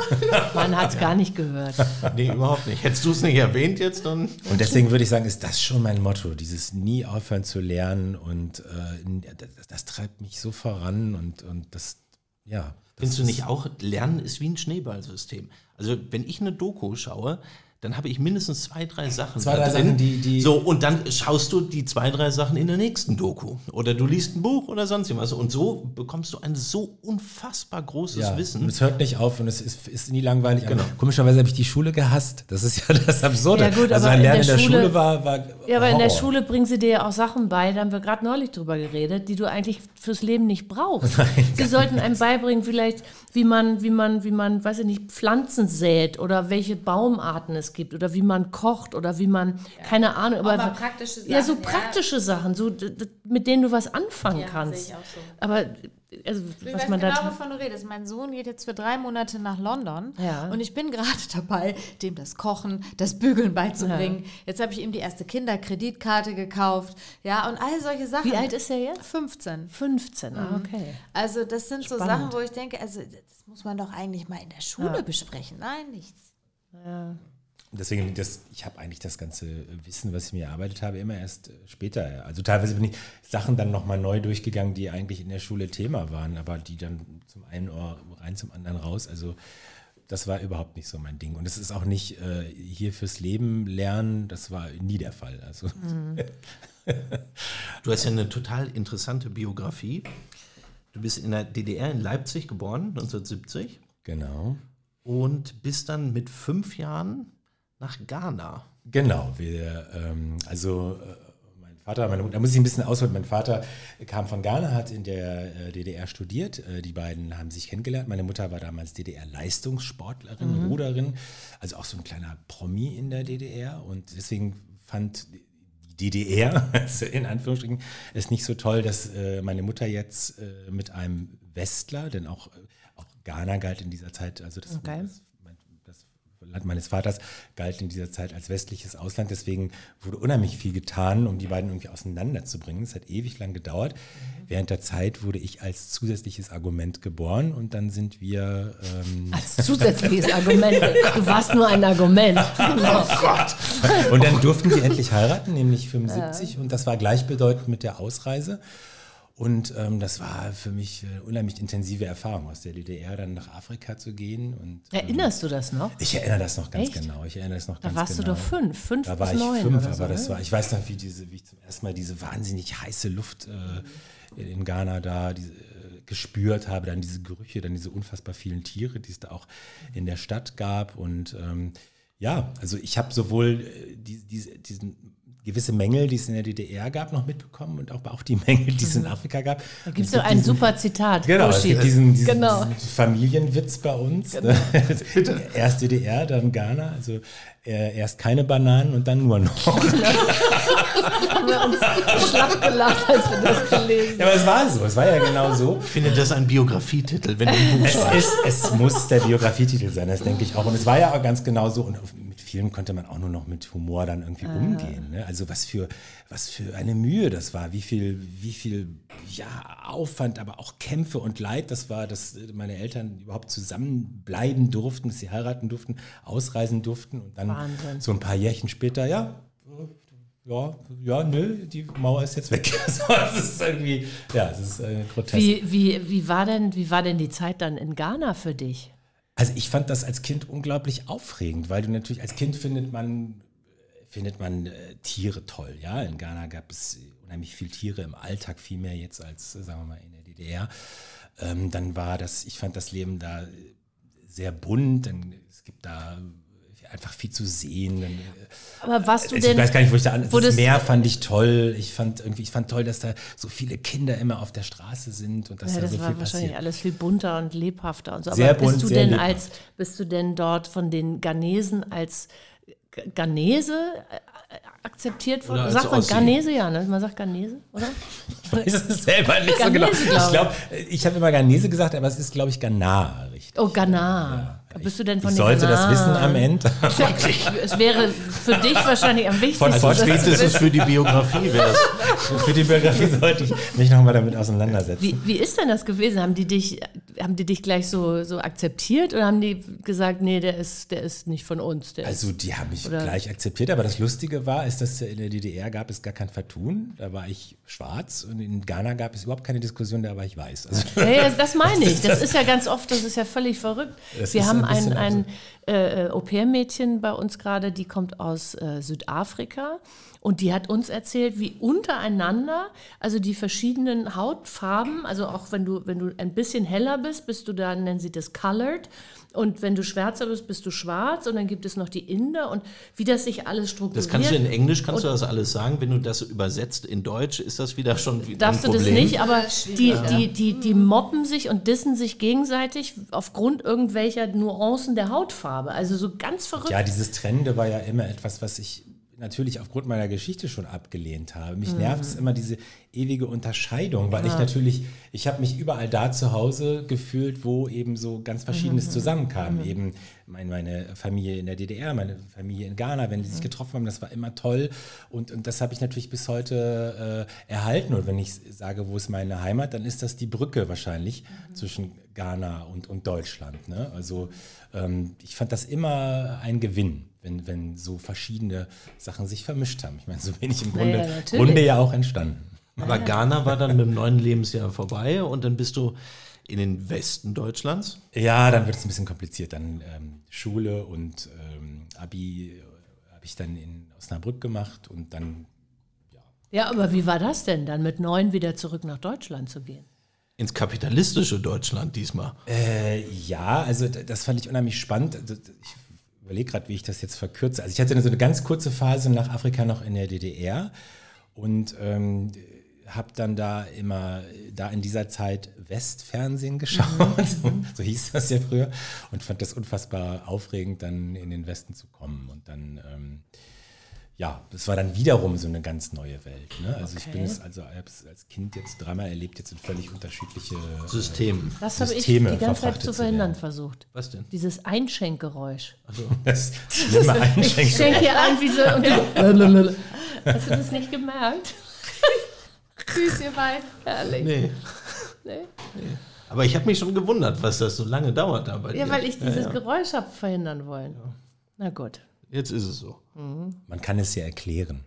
Man hat es gar nicht gehört. Nee, überhaupt nicht. Hättest du es nicht erwähnt jetzt, dann. Und deswegen würde ich sagen, ist das schon mein Motto, dieses nie aufhören zu lernen und äh, das, das treibt mich so voran und, und das, ja. Findest du nicht auch, Lernen ist wie ein Schneeballsystem? Also, wenn ich eine Doku schaue, dann habe ich mindestens zwei, drei Sachen. Zwei, da drei drin. Sachen, die- die- so, und dann schaust du die zwei, drei Sachen in der nächsten Doku. Oder du liest ein Buch oder sonst irgendwas. Und so bekommst du ein so unfassbar großes Ja, und Wissen. es hört nicht auf und es ist, ist nie langweilig. Genau. Komischerweise habe ich die Schule gehasst. Das ist ja das Absurde. Ja, gut, also aber in Lernen in der Schule, Schule- war, war Ja, aber in der. Schule bringen sie dir ja auch Sachen bei, da haben wir gerade neulich drüber geredet, die du eigentlich fürs Leben nicht brauchst. sie sollten einem beibringen, vielleicht, wie man, wie man, wie man, weiß ich nicht, Pflanzen sät oder welche Baumarten es gibt oder wie man kocht oder wie man, keine Ahnung, aber, Aber praktische Ja, so Sachen, ja. praktische Sachen, so, mit denen du was anfangen Ja, kannst. sehe ich auch so. Aber also, Ich was weiß man genau, da wovon du redest. Mein Sohn geht jetzt für drei Monate nach London Ja. und ich bin gerade dabei, dem das Kochen, das Bügeln beizubringen. Jetzt habe ich ihm die erste Kinderkreditkarte gekauft, ja, und all solche Sachen. Wie alt ist er jetzt? 15. 15, ah, okay. Also das sind so Spannend. Sachen, wo ich denke, also das muss man doch eigentlich mal in der Schule besprechen. Nein, nichts. Deswegen, das, ich habe eigentlich das ganze Wissen, was ich mir erarbeitet habe, immer erst äh, später. Also teilweise bin ich Sachen dann nochmal neu durchgegangen, die eigentlich in der Schule Thema waren, aber die dann zum einen Ohr rein, zum anderen raus. Also das war überhaupt nicht so mein Ding. Und es ist auch nicht äh, hier fürs Leben lernen, das war nie der Fall. Also Du hast ja eine total interessante Biografie. Du bist in der DDR in Leipzig geboren, 1970, genau. und bist dann mit fünf Jahren nach Ghana. Genau, wir, ähm, also äh, mein Vater, meine Mutter, da muss ich ein bisschen ausholen. Mein Vater kam von Ghana, hat in der äh, DDR studiert. Äh, die beiden haben sich kennengelernt. Meine Mutter war damals DDR-Leistungssportlerin, Ruderin, also auch so ein kleiner Promi in der DDR. Und deswegen fand die DDR, also in Anführungsstrichen, es nicht so toll, dass äh, meine Mutter jetzt äh, mit einem Westler, denn auch, äh, auch Ghana galt in dieser Zeit, also das, Okay. das Land meines Vaters galt in dieser Zeit als westliches Ausland. Deswegen wurde unheimlich viel getan, um die beiden irgendwie auseinanderzubringen. Es hat ewig lang gedauert. Während der Zeit wurde ich als zusätzliches Argument geboren und dann sind wir. Ähm, Als zusätzliches Argument. Du warst nur ein Argument. Genau. und dann durften sie endlich heiraten, nämlich 75. Und das war gleichbedeutend mit der Ausreise. Und ähm, das war für mich eine unheimlich intensive Erfahrung, aus der DDR dann nach Afrika zu gehen. Und, ähm, Erinnerst du das noch? Ich erinnere das noch ganz Echt? genau. Ich erinnere das noch Da ganz warst genau. du doch fünf, fünf Da bis war ich neun fünf, oder aber so, das ne? war, ich weiß noch, wie, diese, wie ich zum ersten Mal diese wahnsinnig heiße Luft äh, in Ghana da diese, äh, gespürt habe, dann diese Gerüche, dann diese unfassbar vielen Tiere, die es da auch in der Stadt gab. Und ähm, ja, also ich habe sowohl äh, die, diese, diesen gewisse Mängel, die es in der DDR gab, noch mitbekommen und auch, auch die Mängel, die es in Afrika gab. Da gibt es so ein super Zitat. Genau, es gibt diesen, diesen, Genau. diesen Familienwitz bei uns. Ne? Erst DDR, dann Ghana. Also äh, erst keine Bananen und dann nur noch. haben wir uns schlapp gelacht, als wir das gelesen Ja, aber es war so. Es war ja genau so. Ich finde das ein Biografietitel, wenn du ein Buch Es, ist, es muss der Biografietitel sein, das denke ich auch. Und es war ja auch ganz genau so. Und mit vielen konnte man auch nur noch mit Humor dann irgendwie umgehen. Ne? Also was für, was für eine Mühe das war, wie viel, wie viel ja, Aufwand, aber auch Kämpfe und Leid das war, dass meine Eltern überhaupt zusammenbleiben durften, dass sie heiraten durften, ausreisen durften und dann Wahnsinn. so ein paar Jährchen später, ja, ja, ja, nö, die Mauer ist jetzt weg. Es ist irgendwie, ja, es ist äh, grotesk. Wie, wie, wie, war denn, wie war denn die Zeit dann in Ghana für dich? Also ich fand das als Kind unglaublich aufregend, weil du natürlich als Kind findet man findet man äh, Tiere toll. Ja, in Ghana gab es unheimlich viel Tiere im Alltag, viel mehr jetzt als äh, sagen wir mal in der DDR. Ähm, dann war das, ich fand das Leben da äh, sehr bunt. Dann, es gibt da einfach viel zu sehen. Dann, äh, Aber warst du also denn. ich weiß gar nicht, wo ich da an. Das Meer fand ich toll. Ich fand irgendwie, ich fand toll, dass da so viele Kinder immer auf der Straße sind und dass ja, da das so war viel wahrscheinlich passiert. alles viel bunter und lebhafter und so. Aber Sehr bist bunt, du denn lebhaft. als bist du denn dort von den Ghanesen als Ghanese äh, akzeptiert worden? Oder als Sagt man Ossi. Ghanese, ja, ne? Man sagt Ghanese, oder? Ich weiß es selber nicht so genau. glaub Ich glaube, ich habe immer Ghanese gesagt, aber es ist, glaube ich, Ghana, richtig. Oh, Ghana. Ja, bist du denn von ich sollte das wissen am Ende. Es wäre für dich wahrscheinlich am wichtigsten. Von du Spätestens für die Biografie wäre es. Für die Biografie sollte ich mich nochmal damit auseinandersetzen. Wie, wie ist denn das gewesen? Haben die dich, haben die dich gleich so, so akzeptiert oder haben die gesagt, nee, der ist, der ist nicht von uns? Also die haben mich Oder- gleich akzeptiert, aber das Lustige war, ist, dass in der DDR gab es gar kein Vertun, da war ich schwarz und in Ghana gab es überhaupt keine Diskussion, da war ich weiß. Also, ja, ja, das meine ich. Das ist ja ganz oft, das ist ja völlig verrückt. Das Wir ist haben ein ein, ein äh, Au-pair-Mädchen bei uns gerade, die kommt aus äh, Südafrika und die hat uns erzählt, wie untereinander, also die verschiedenen Hautfarben, also auch wenn du, wenn du ein bisschen heller bist, bist du da, nennen sie das colored. Und wenn du schwärzer bist, bist du schwarz. Und dann gibt es noch die Inder und wie das sich alles strukturiert. Das kannst du in Englisch, kannst du das alles sagen. Wenn du das übersetzt in Deutsch, ist das wieder schon wieder Darfst ein du das Problem. nicht, aber die, die, die, die mobben sich und dissen sich gegenseitig aufgrund irgendwelcher Nuancen der Hautfarbe. Also so ganz verrückt. ja, dieses Trennende war ja immer etwas, was ich natürlich aufgrund meiner Geschichte schon abgelehnt habe. Mich nervt es immer diese ewige Unterscheidung, weil ich natürlich, ich habe mich überall da zu Hause gefühlt, wo eben so ganz Verschiedenes zusammenkam. Eben mein, meine Familie in der DDR, meine Familie in Ghana, wenn die sich getroffen haben, das war immer toll. Und, und das habe ich natürlich bis heute äh, erhalten. Und wenn ich sage, wo ist meine Heimat, dann ist das die Brücke wahrscheinlich zwischen Ghana und, und Deutschland. Ne? Also ähm, ich fand das immer ein Gewinn, wenn, wenn so verschiedene Sachen sich vermischt haben. Ich meine, so bin ich im Grunde, Naja. Grunde ja auch entstanden. Aber Ghana war dann mit dem neuen Lebensjahr vorbei und dann bist du in den Westen Deutschlands. Ja, dann wird es ein bisschen kompliziert. Dann ähm, Schule und ähm, Abi habe ich dann in Osnabrück gemacht und dann Ja, aber wie war das denn, dann mit neun wieder zurück nach Deutschland zu gehen? Ins kapitalistische Deutschland diesmal. Äh, ja, also das fand ich unheimlich spannend. Ich überlege gerade, wie ich das jetzt verkürze. Also ich hatte so eine ganz kurze Phase nach Afrika noch in der DDR und ähm, habe dann da immer, da in dieser Zeit Westfernsehen geschaut, so, so hieß das ja früher, und fand das unfassbar aufregend, dann in den Westen zu kommen. Und dann, ähm, ja, das war dann wiederum so eine ganz neue Welt. Ne? Also ich bin Okay. es also als als Kind jetzt dreimal erlebt, jetzt in völlig unterschiedliche System. Das habe ich Systeme die ganze Zeit zu verhindern versucht. Was denn? Dieses Einschenkgeräusch. Das schlimme Ich Einschenken. schenke hier ein wie so. Und du, hast du das nicht gemerkt? Süß, ihr beiden. Herrlich. Nee. Nee? Aber ich habe mich schon gewundert, was das so lange dauert da bei Ja, dir. weil ich dieses ja. Geräusch habe verhindern wollen. Na gut. Jetzt ist es so. Man kann es ja erklären.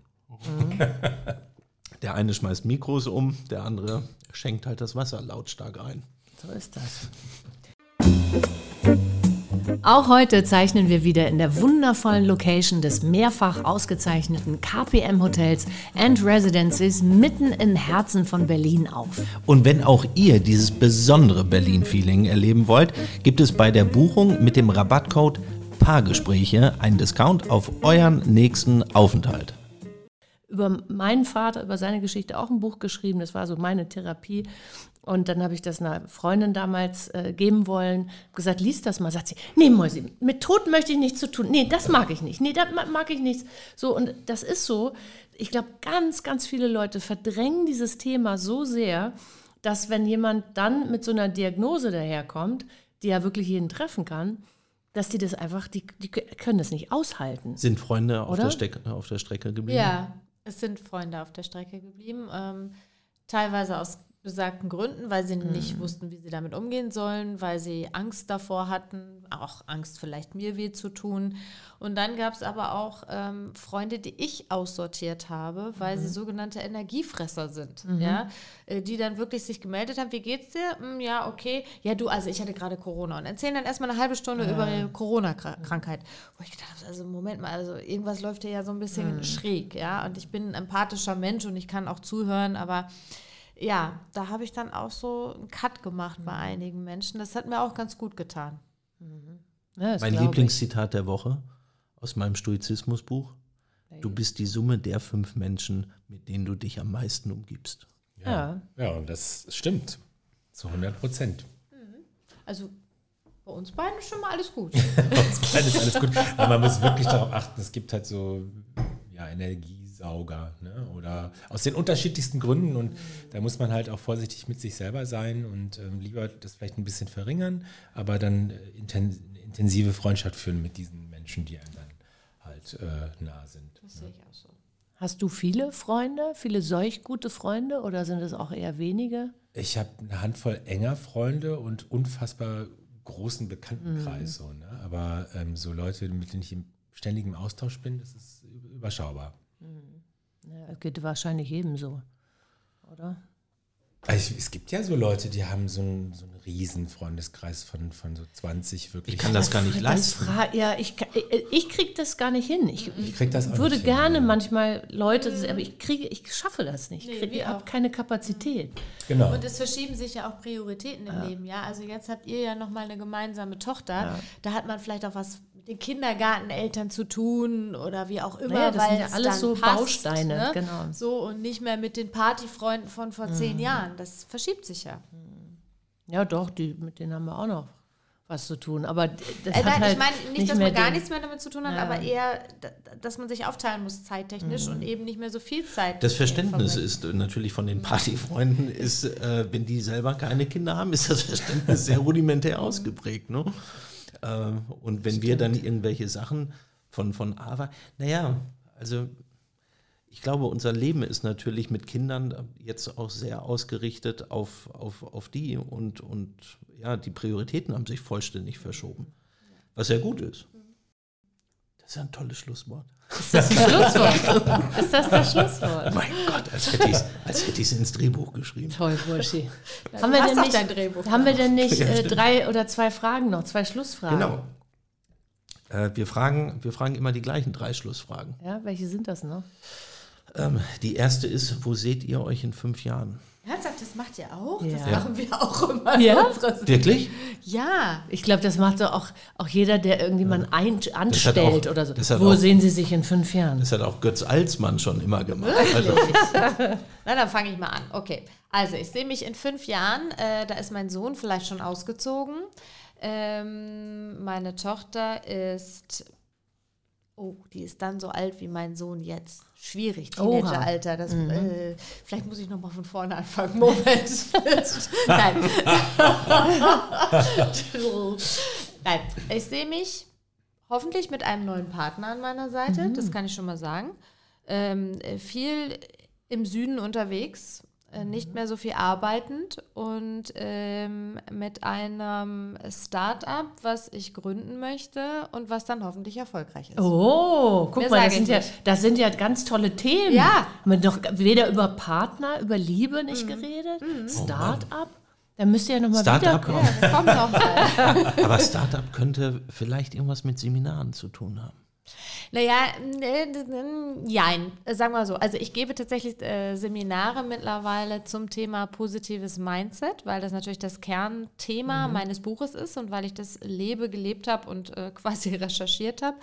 Der eine schmeißt Mikros um, der andere schenkt halt das Wasser lautstark ein. So ist das. Auch heute zeichnen wir wieder in der wundervollen Location des mehrfach ausgezeichneten KPM Hotels and Residences mitten im Herzen von Berlin auf. Und wenn auch ihr dieses besondere Berlin-Feeling erleben wollt, gibt es bei der Buchung mit dem Rabattcode Paargespräche einen Discount auf euren nächsten Aufenthalt. über meinen Vater, über seine Geschichte auch ein Buch geschrieben. Das war so meine Therapie. Und dann habe ich das einer Freundin damals äh, geben wollen. Gesagt, lies das mal. Sagt sie, nee, Mäusi, mit Tod möchte ich nichts zu tun. Nee, das mag ich nicht. Nee, das ma- mag ich nichts. So, und das ist so. Ich glaube, ganz, ganz viele Leute verdrängen dieses Thema so sehr, dass wenn jemand dann mit so einer Diagnose daherkommt, die ja wirklich jeden treffen kann, dass die das einfach, die, die können das nicht aushalten. Sind Freunde auf der, Steck, auf der Strecke geblieben? Ja, es sind Freunde auf der Strecke geblieben. Ähm, teilweise aus besagten Gründen, weil sie nicht wussten, wie sie damit umgehen sollen, weil sie Angst davor hatten, auch Angst vielleicht mir weh zu tun. Und dann gab es aber auch ähm, Freunde, die ich aussortiert habe, weil sie sogenannte Energiefresser sind, ja, äh, die dann wirklich sich gemeldet haben, wie geht's dir? "Hm, ja, okay. Ja, du, also ich hatte gerade Corona und erzählen dann erstmal eine halbe Stunde über ihre Corona-Krankheit. Wo ich gedacht habe, also Moment mal, also irgendwas läuft hier ja so ein bisschen schräg, ja. Und ich bin ein empathischer Mensch und ich kann auch zuhören, aber ja, da habe ich dann auch so einen Cut gemacht bei einigen Menschen. Das hat mir auch ganz gut getan. Ja, das Mein ich. Lieblingszitat der Woche aus meinem Stoizismusbuch. Du bist die Summe der fünf Menschen, mit denen du dich am meisten umgibst. Ja. Ja, und das stimmt. Zu 100 Prozent. Also bei uns beiden ist schon mal alles gut. Alles, alles gut. Aber man muss wirklich darauf achten, es gibt halt so ja, Energiesauger ne? oder aus den unterschiedlichsten Gründen und da muss man halt auch vorsichtig mit sich selber sein und ähm, lieber das vielleicht ein bisschen verringern, aber dann äh, inten intensive Freundschaft führen mit diesen Menschen, die einem dann halt äh, nah sind. Das sehe ich auch so. Hast du viele Freunde, viele solch gute Freunde oder sind es auch eher wenige? Ich habe eine Handvoll enger Freunde und unfassbar großen Bekanntenkreis. So, ne? Aber ähm, so Leute, mit denen ich im ständigen Austausch bin, das ist überschaubar. Ja, geht wahrscheinlich jedem so, oder? Also es gibt ja so Leute, die haben so einen, so einen riesen Freundeskreis von, von so 20 wirklich. Ich kann das gar nicht leisten. fra ja, ich, ka- ich, ich kriege das gar nicht hin. Ich, Ich krieg das auch würde nicht hin, gerne ja. manchmal Leute, aber ich kriege, ich schaffe das nicht. Nee, Ich, ich habe keine Kapazität. Genau. Und es verschieben sich ja auch Prioritäten im Leben, ja. Also jetzt habt ihr ja nochmal eine gemeinsame Tochter. Da hat man vielleicht auch was den Kindergarteneltern zu tun oder wie auch immer. Naja, das sind weil ja es alles so passt, Bausteine, ne? genau. Mhm. So und nicht mehr mit den Partyfreunden von vor zehn Jahren. Das verschiebt sich ja. Ja, doch, die, mit denen haben wir auch noch was zu tun. Aber das Äh, hat nein, halt ich meine nicht, dass mehr man gar den- nichts mehr damit zu tun hat, Ja. aber eher, dass man sich aufteilen muss zeittechnisch Mhm. und eben nicht mehr so viel Zeit. Das Verständnis ist äh, natürlich von den Partyfreunden, ist, äh, wenn die selber keine Kinder haben, ist das Verständnis sehr rudimentär ausgeprägt. Ne? Äh, und wenn wir dann irgendwelche Sachen von, von Ava, naja, also ich glaube, unser Leben ist natürlich mit Kindern jetzt auch sehr ausgerichtet auf, auf, auf die und, und ja, die Prioritäten haben sich vollständig verschoben. Was ja gut ist. Das ist ja ein tolles Schlusswort. Ist das ein Schlusswort? Ist das das Schlusswort? Mein Gott, als hätte ich es als hätte ich's ins Drehbuch geschrieben. Toll, Burschi. Haben wir denn nicht, dein Drehbuch haben wir denn nicht äh, drei oder zwei Fragen noch, zwei Schlussfragen? Genau. Äh, wir, fragen, wir fragen immer die gleichen drei Schlussfragen. Ja, welche sind das noch? Ähm, die erste ist, wo seht ihr euch in fünf Jahren? Ernsthaft, das macht ihr auch? Das Ja. machen wir auch immer. Ja? Wirklich? Ja. Ich glaube, das macht doch auch, auch jeder, der irgendjemand ein, anstellt auch- oder so. das Wo auch- sehen Sie sich in fünf Jahren? Das hat auch Götz Alsmann schon immer gemacht. Also, Na, dann fange ich mal an. Okay. Also, ich sehe mich in fünf Jahren. Äh, da ist mein Sohn vielleicht schon ausgezogen. Ähm, meine Tochter ist. Oh, die ist dann so alt wie mein Sohn jetzt. Schwierig. Teenageralter. Das, äh, vielleicht muss ich noch mal von vorne anfangen. Moment. Nein. Nein, ich sehe mich hoffentlich mit einem neuen Partner an meiner Seite. Das kann ich schon mal sagen. Ähm, äh, viel im Süden unterwegs, äh, nicht mehr so viel arbeitend und ähm, mit einem Start-up, was ich gründen möchte und was dann hoffentlich erfolgreich ist. Oh, guck Mehr mal, das sind, ja, das sind ja ganz tolle Themen. Ja. Haben wir doch weder über Partner, über Liebe nicht Mhm. geredet? Start-up? Da müsst ihr ja nochmal Start-up wiederkommen. Ja, kommt noch mal. aber Startup könnte vielleicht irgendwas mit Seminaren zu tun haben. Naja, äh, sagen wir so. Also ich gebe tatsächlich äh, Seminare mittlerweile zum Thema positives Mindset, weil das natürlich das Kernthema meines Buches ist und weil ich das lebe, gelebt habe und äh, quasi recherchiert habe.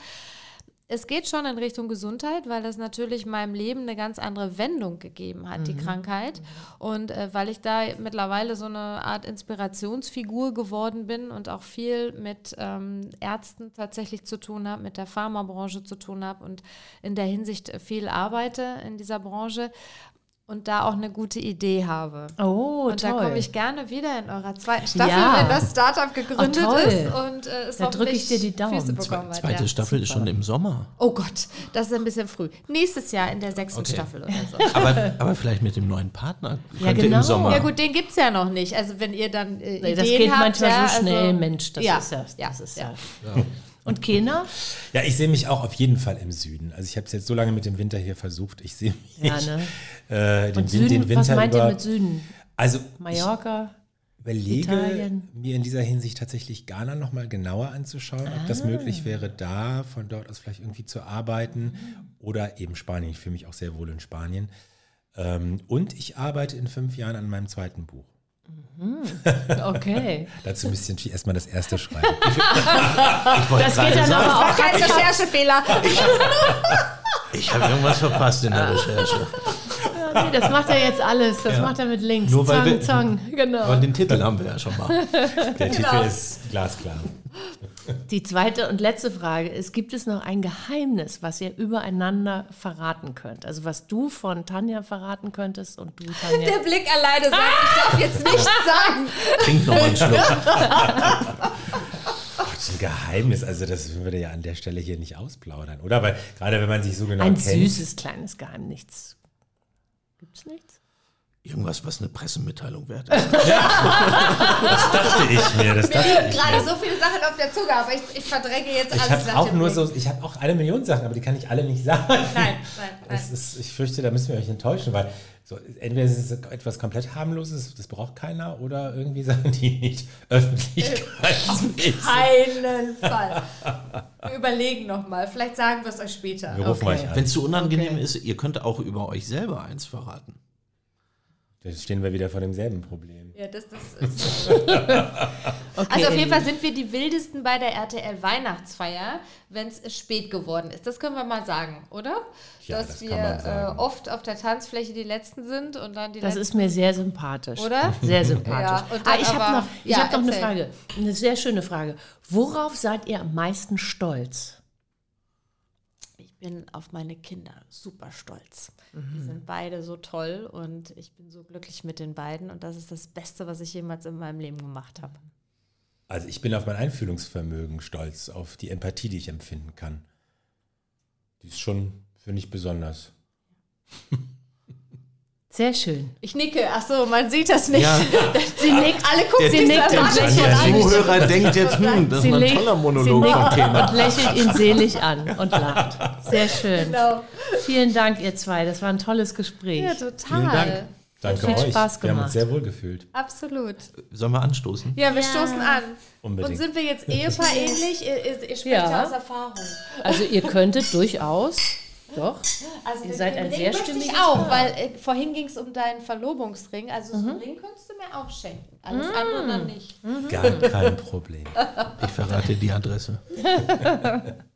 Es geht schon in Richtung Gesundheit, weil das natürlich meinem Leben eine ganz andere Wendung gegeben hat, die Krankheit. Und äh, weil ich da mittlerweile so eine Art Inspirationsfigur geworden bin und auch viel mit ähm, Ärzten tatsächlich zu tun habe, mit der Pharmabranche zu tun habe und in der Hinsicht viel arbeite in dieser Branche und da auch eine gute Idee habe. Oh, und da toll. komme ich gerne wieder in eurer zweiten Staffel, Ja. wenn das Startup gegründet toll. ist und äh, es Da drück ich dir die Daumen. Füße Zwe- bekommen hat, Zweite ja. Staffel ist schon im Sommer. Oh Gott, das ist ein bisschen früh. Nächstes Jahr in der sechsten Okay. Staffel oder so. Aber, aber vielleicht mit dem neuen Partner Ja, genau. im Sommer. Ja gut, den gibt es ja noch nicht. Also wenn ihr dann äh, Nee, Ideen das geht habt, manchmal ja, so schnell, also, Mensch. Das ja, ist ja. ja, Das ist ja. Und Kena? Ja, ich sehe mich auch auf jeden Fall im Süden. Also ich habe es jetzt so lange mit dem Winter hier versucht. Ich sehe mich Ja, ne? äh, den, Und Win- den Süden, Winter was meint über. ihr mit Süden? Also Mallorca? überlege Italien? mir in dieser Hinsicht tatsächlich Ghana nochmal genauer anzuschauen, ob das möglich wäre, da von dort aus vielleicht irgendwie zu arbeiten oder eben Spanien. Ich fühle mich auch sehr wohl in Spanien. Ähm, und ich arbeite in fünf Jahren an meinem zweiten Buch. Okay. Dazu müsste ich erstmal das erste schreiben. Ich wollte Das geht dann sagen, aber auch Kein Recherchefehler. ich habe irgendwas verpasst in der Recherche. Nee, das macht er jetzt alles. Das macht er mit links. Nur weil zang, wir- zang. Genau. Den Titel haben wir ja schon mal. Der Titel ist glasklar. Die zweite und letzte Frage ist, gibt es noch ein Geheimnis, was ihr übereinander verraten könnt? Also was du von Tanja verraten könntest und du, Tanja. Der Blick alleine sagt, ich darf jetzt nichts sagen. Trink noch mal einen Schluck. ist ein Geheimnis. Also das würde ja an der Stelle hier nicht ausplaudern, oder? Weil gerade wenn man sich so genau Ein kennt. süßes kleines Geheimnis. Gibt's nichts? Irgendwas, was eine Pressemitteilung wert ist. Das dachte ich mir. Das dachte ich Gerade mir. so viele Sachen auf der Zunge, aber ich, ich verdränge jetzt Ich alles. habe auch nur so, ich habe auch eine Million Sachen, aber die kann ich alle nicht sagen. Nein, nein, nein. Ist, ich fürchte, da müssen wir euch enttäuschen, weil so, entweder ist es etwas komplett harmloses, das braucht keiner, oder irgendwie Sachen, die nicht öffentlichkeitsfähig sind. Keinen Fall. Wir überlegen nochmal. Vielleicht sagen wir es euch später. Wir rufen Okay. euch an. Wenn es zu unangenehm ist, ihr könnt auch über euch selber eins verraten. Da stehen wir wieder vor demselben Problem. Ja, das, das ist. Okay. Also auf jeden Fall sind wir die wildesten bei der RTL Weihnachtsfeier, wenn es spät geworden ist. Das können wir mal sagen, oder? Ja, Dass das kann wir man sagen. äh, oft auf der Tanzfläche die Letzten sind und dann die Das Letzten. ist mir sehr sympathisch. Oder? Sehr sympathisch. Ja, ah, ich habe noch, ich ja, hab noch eine. Frage. Eine sehr schöne Frage. Worauf seid ihr am meisten stolz? Ich bin auf meine Kinder super stolz. Die Mhm. sind beide so toll und ich bin so glücklich mit den beiden und das ist das Beste, was ich jemals in meinem Leben gemacht habe. Also ich bin auf mein Einfühlungsvermögen stolz, auf die Empathie, die ich empfinden kann. Die ist schon, finde ich, besonders. Sehr schön. Ich nicke. Ach so, man sieht das nicht. Ja. Sie nickt, Alle gucken sie sich nickt und an. lächelt Der. Zuhörer denkt jetzt, hm, das Sie ist ein toller sie Monolog nickt von Kemal. Und lächelt ihn selig an und lacht. Sehr schön. Genau. Vielen Dank, ihr zwei. Das war ein tolles Gespräch. Ja, total. Vielen Dank. Danke viel euch. Spaß Wir haben gemacht. uns sehr wohl gefühlt. Absolut. Sollen wir anstoßen? Ja, wir stoßen an. Unbedingt. Und sind wir jetzt Ehepaar ähnlich? Ihr, ihr, ihr sprecht Ja. ja aus Erfahrung. Also ihr könntet durchaus, doch. Also Ihr seid ein Ring sehr stimmiges ich auch, Paar. weil äh, vorhin ging es um deinen Verlobungsring. Also so einen Ring könntest du mir auch schenken. Alles andere dann nicht. Gar kein Problem. Ich verrate die Adresse.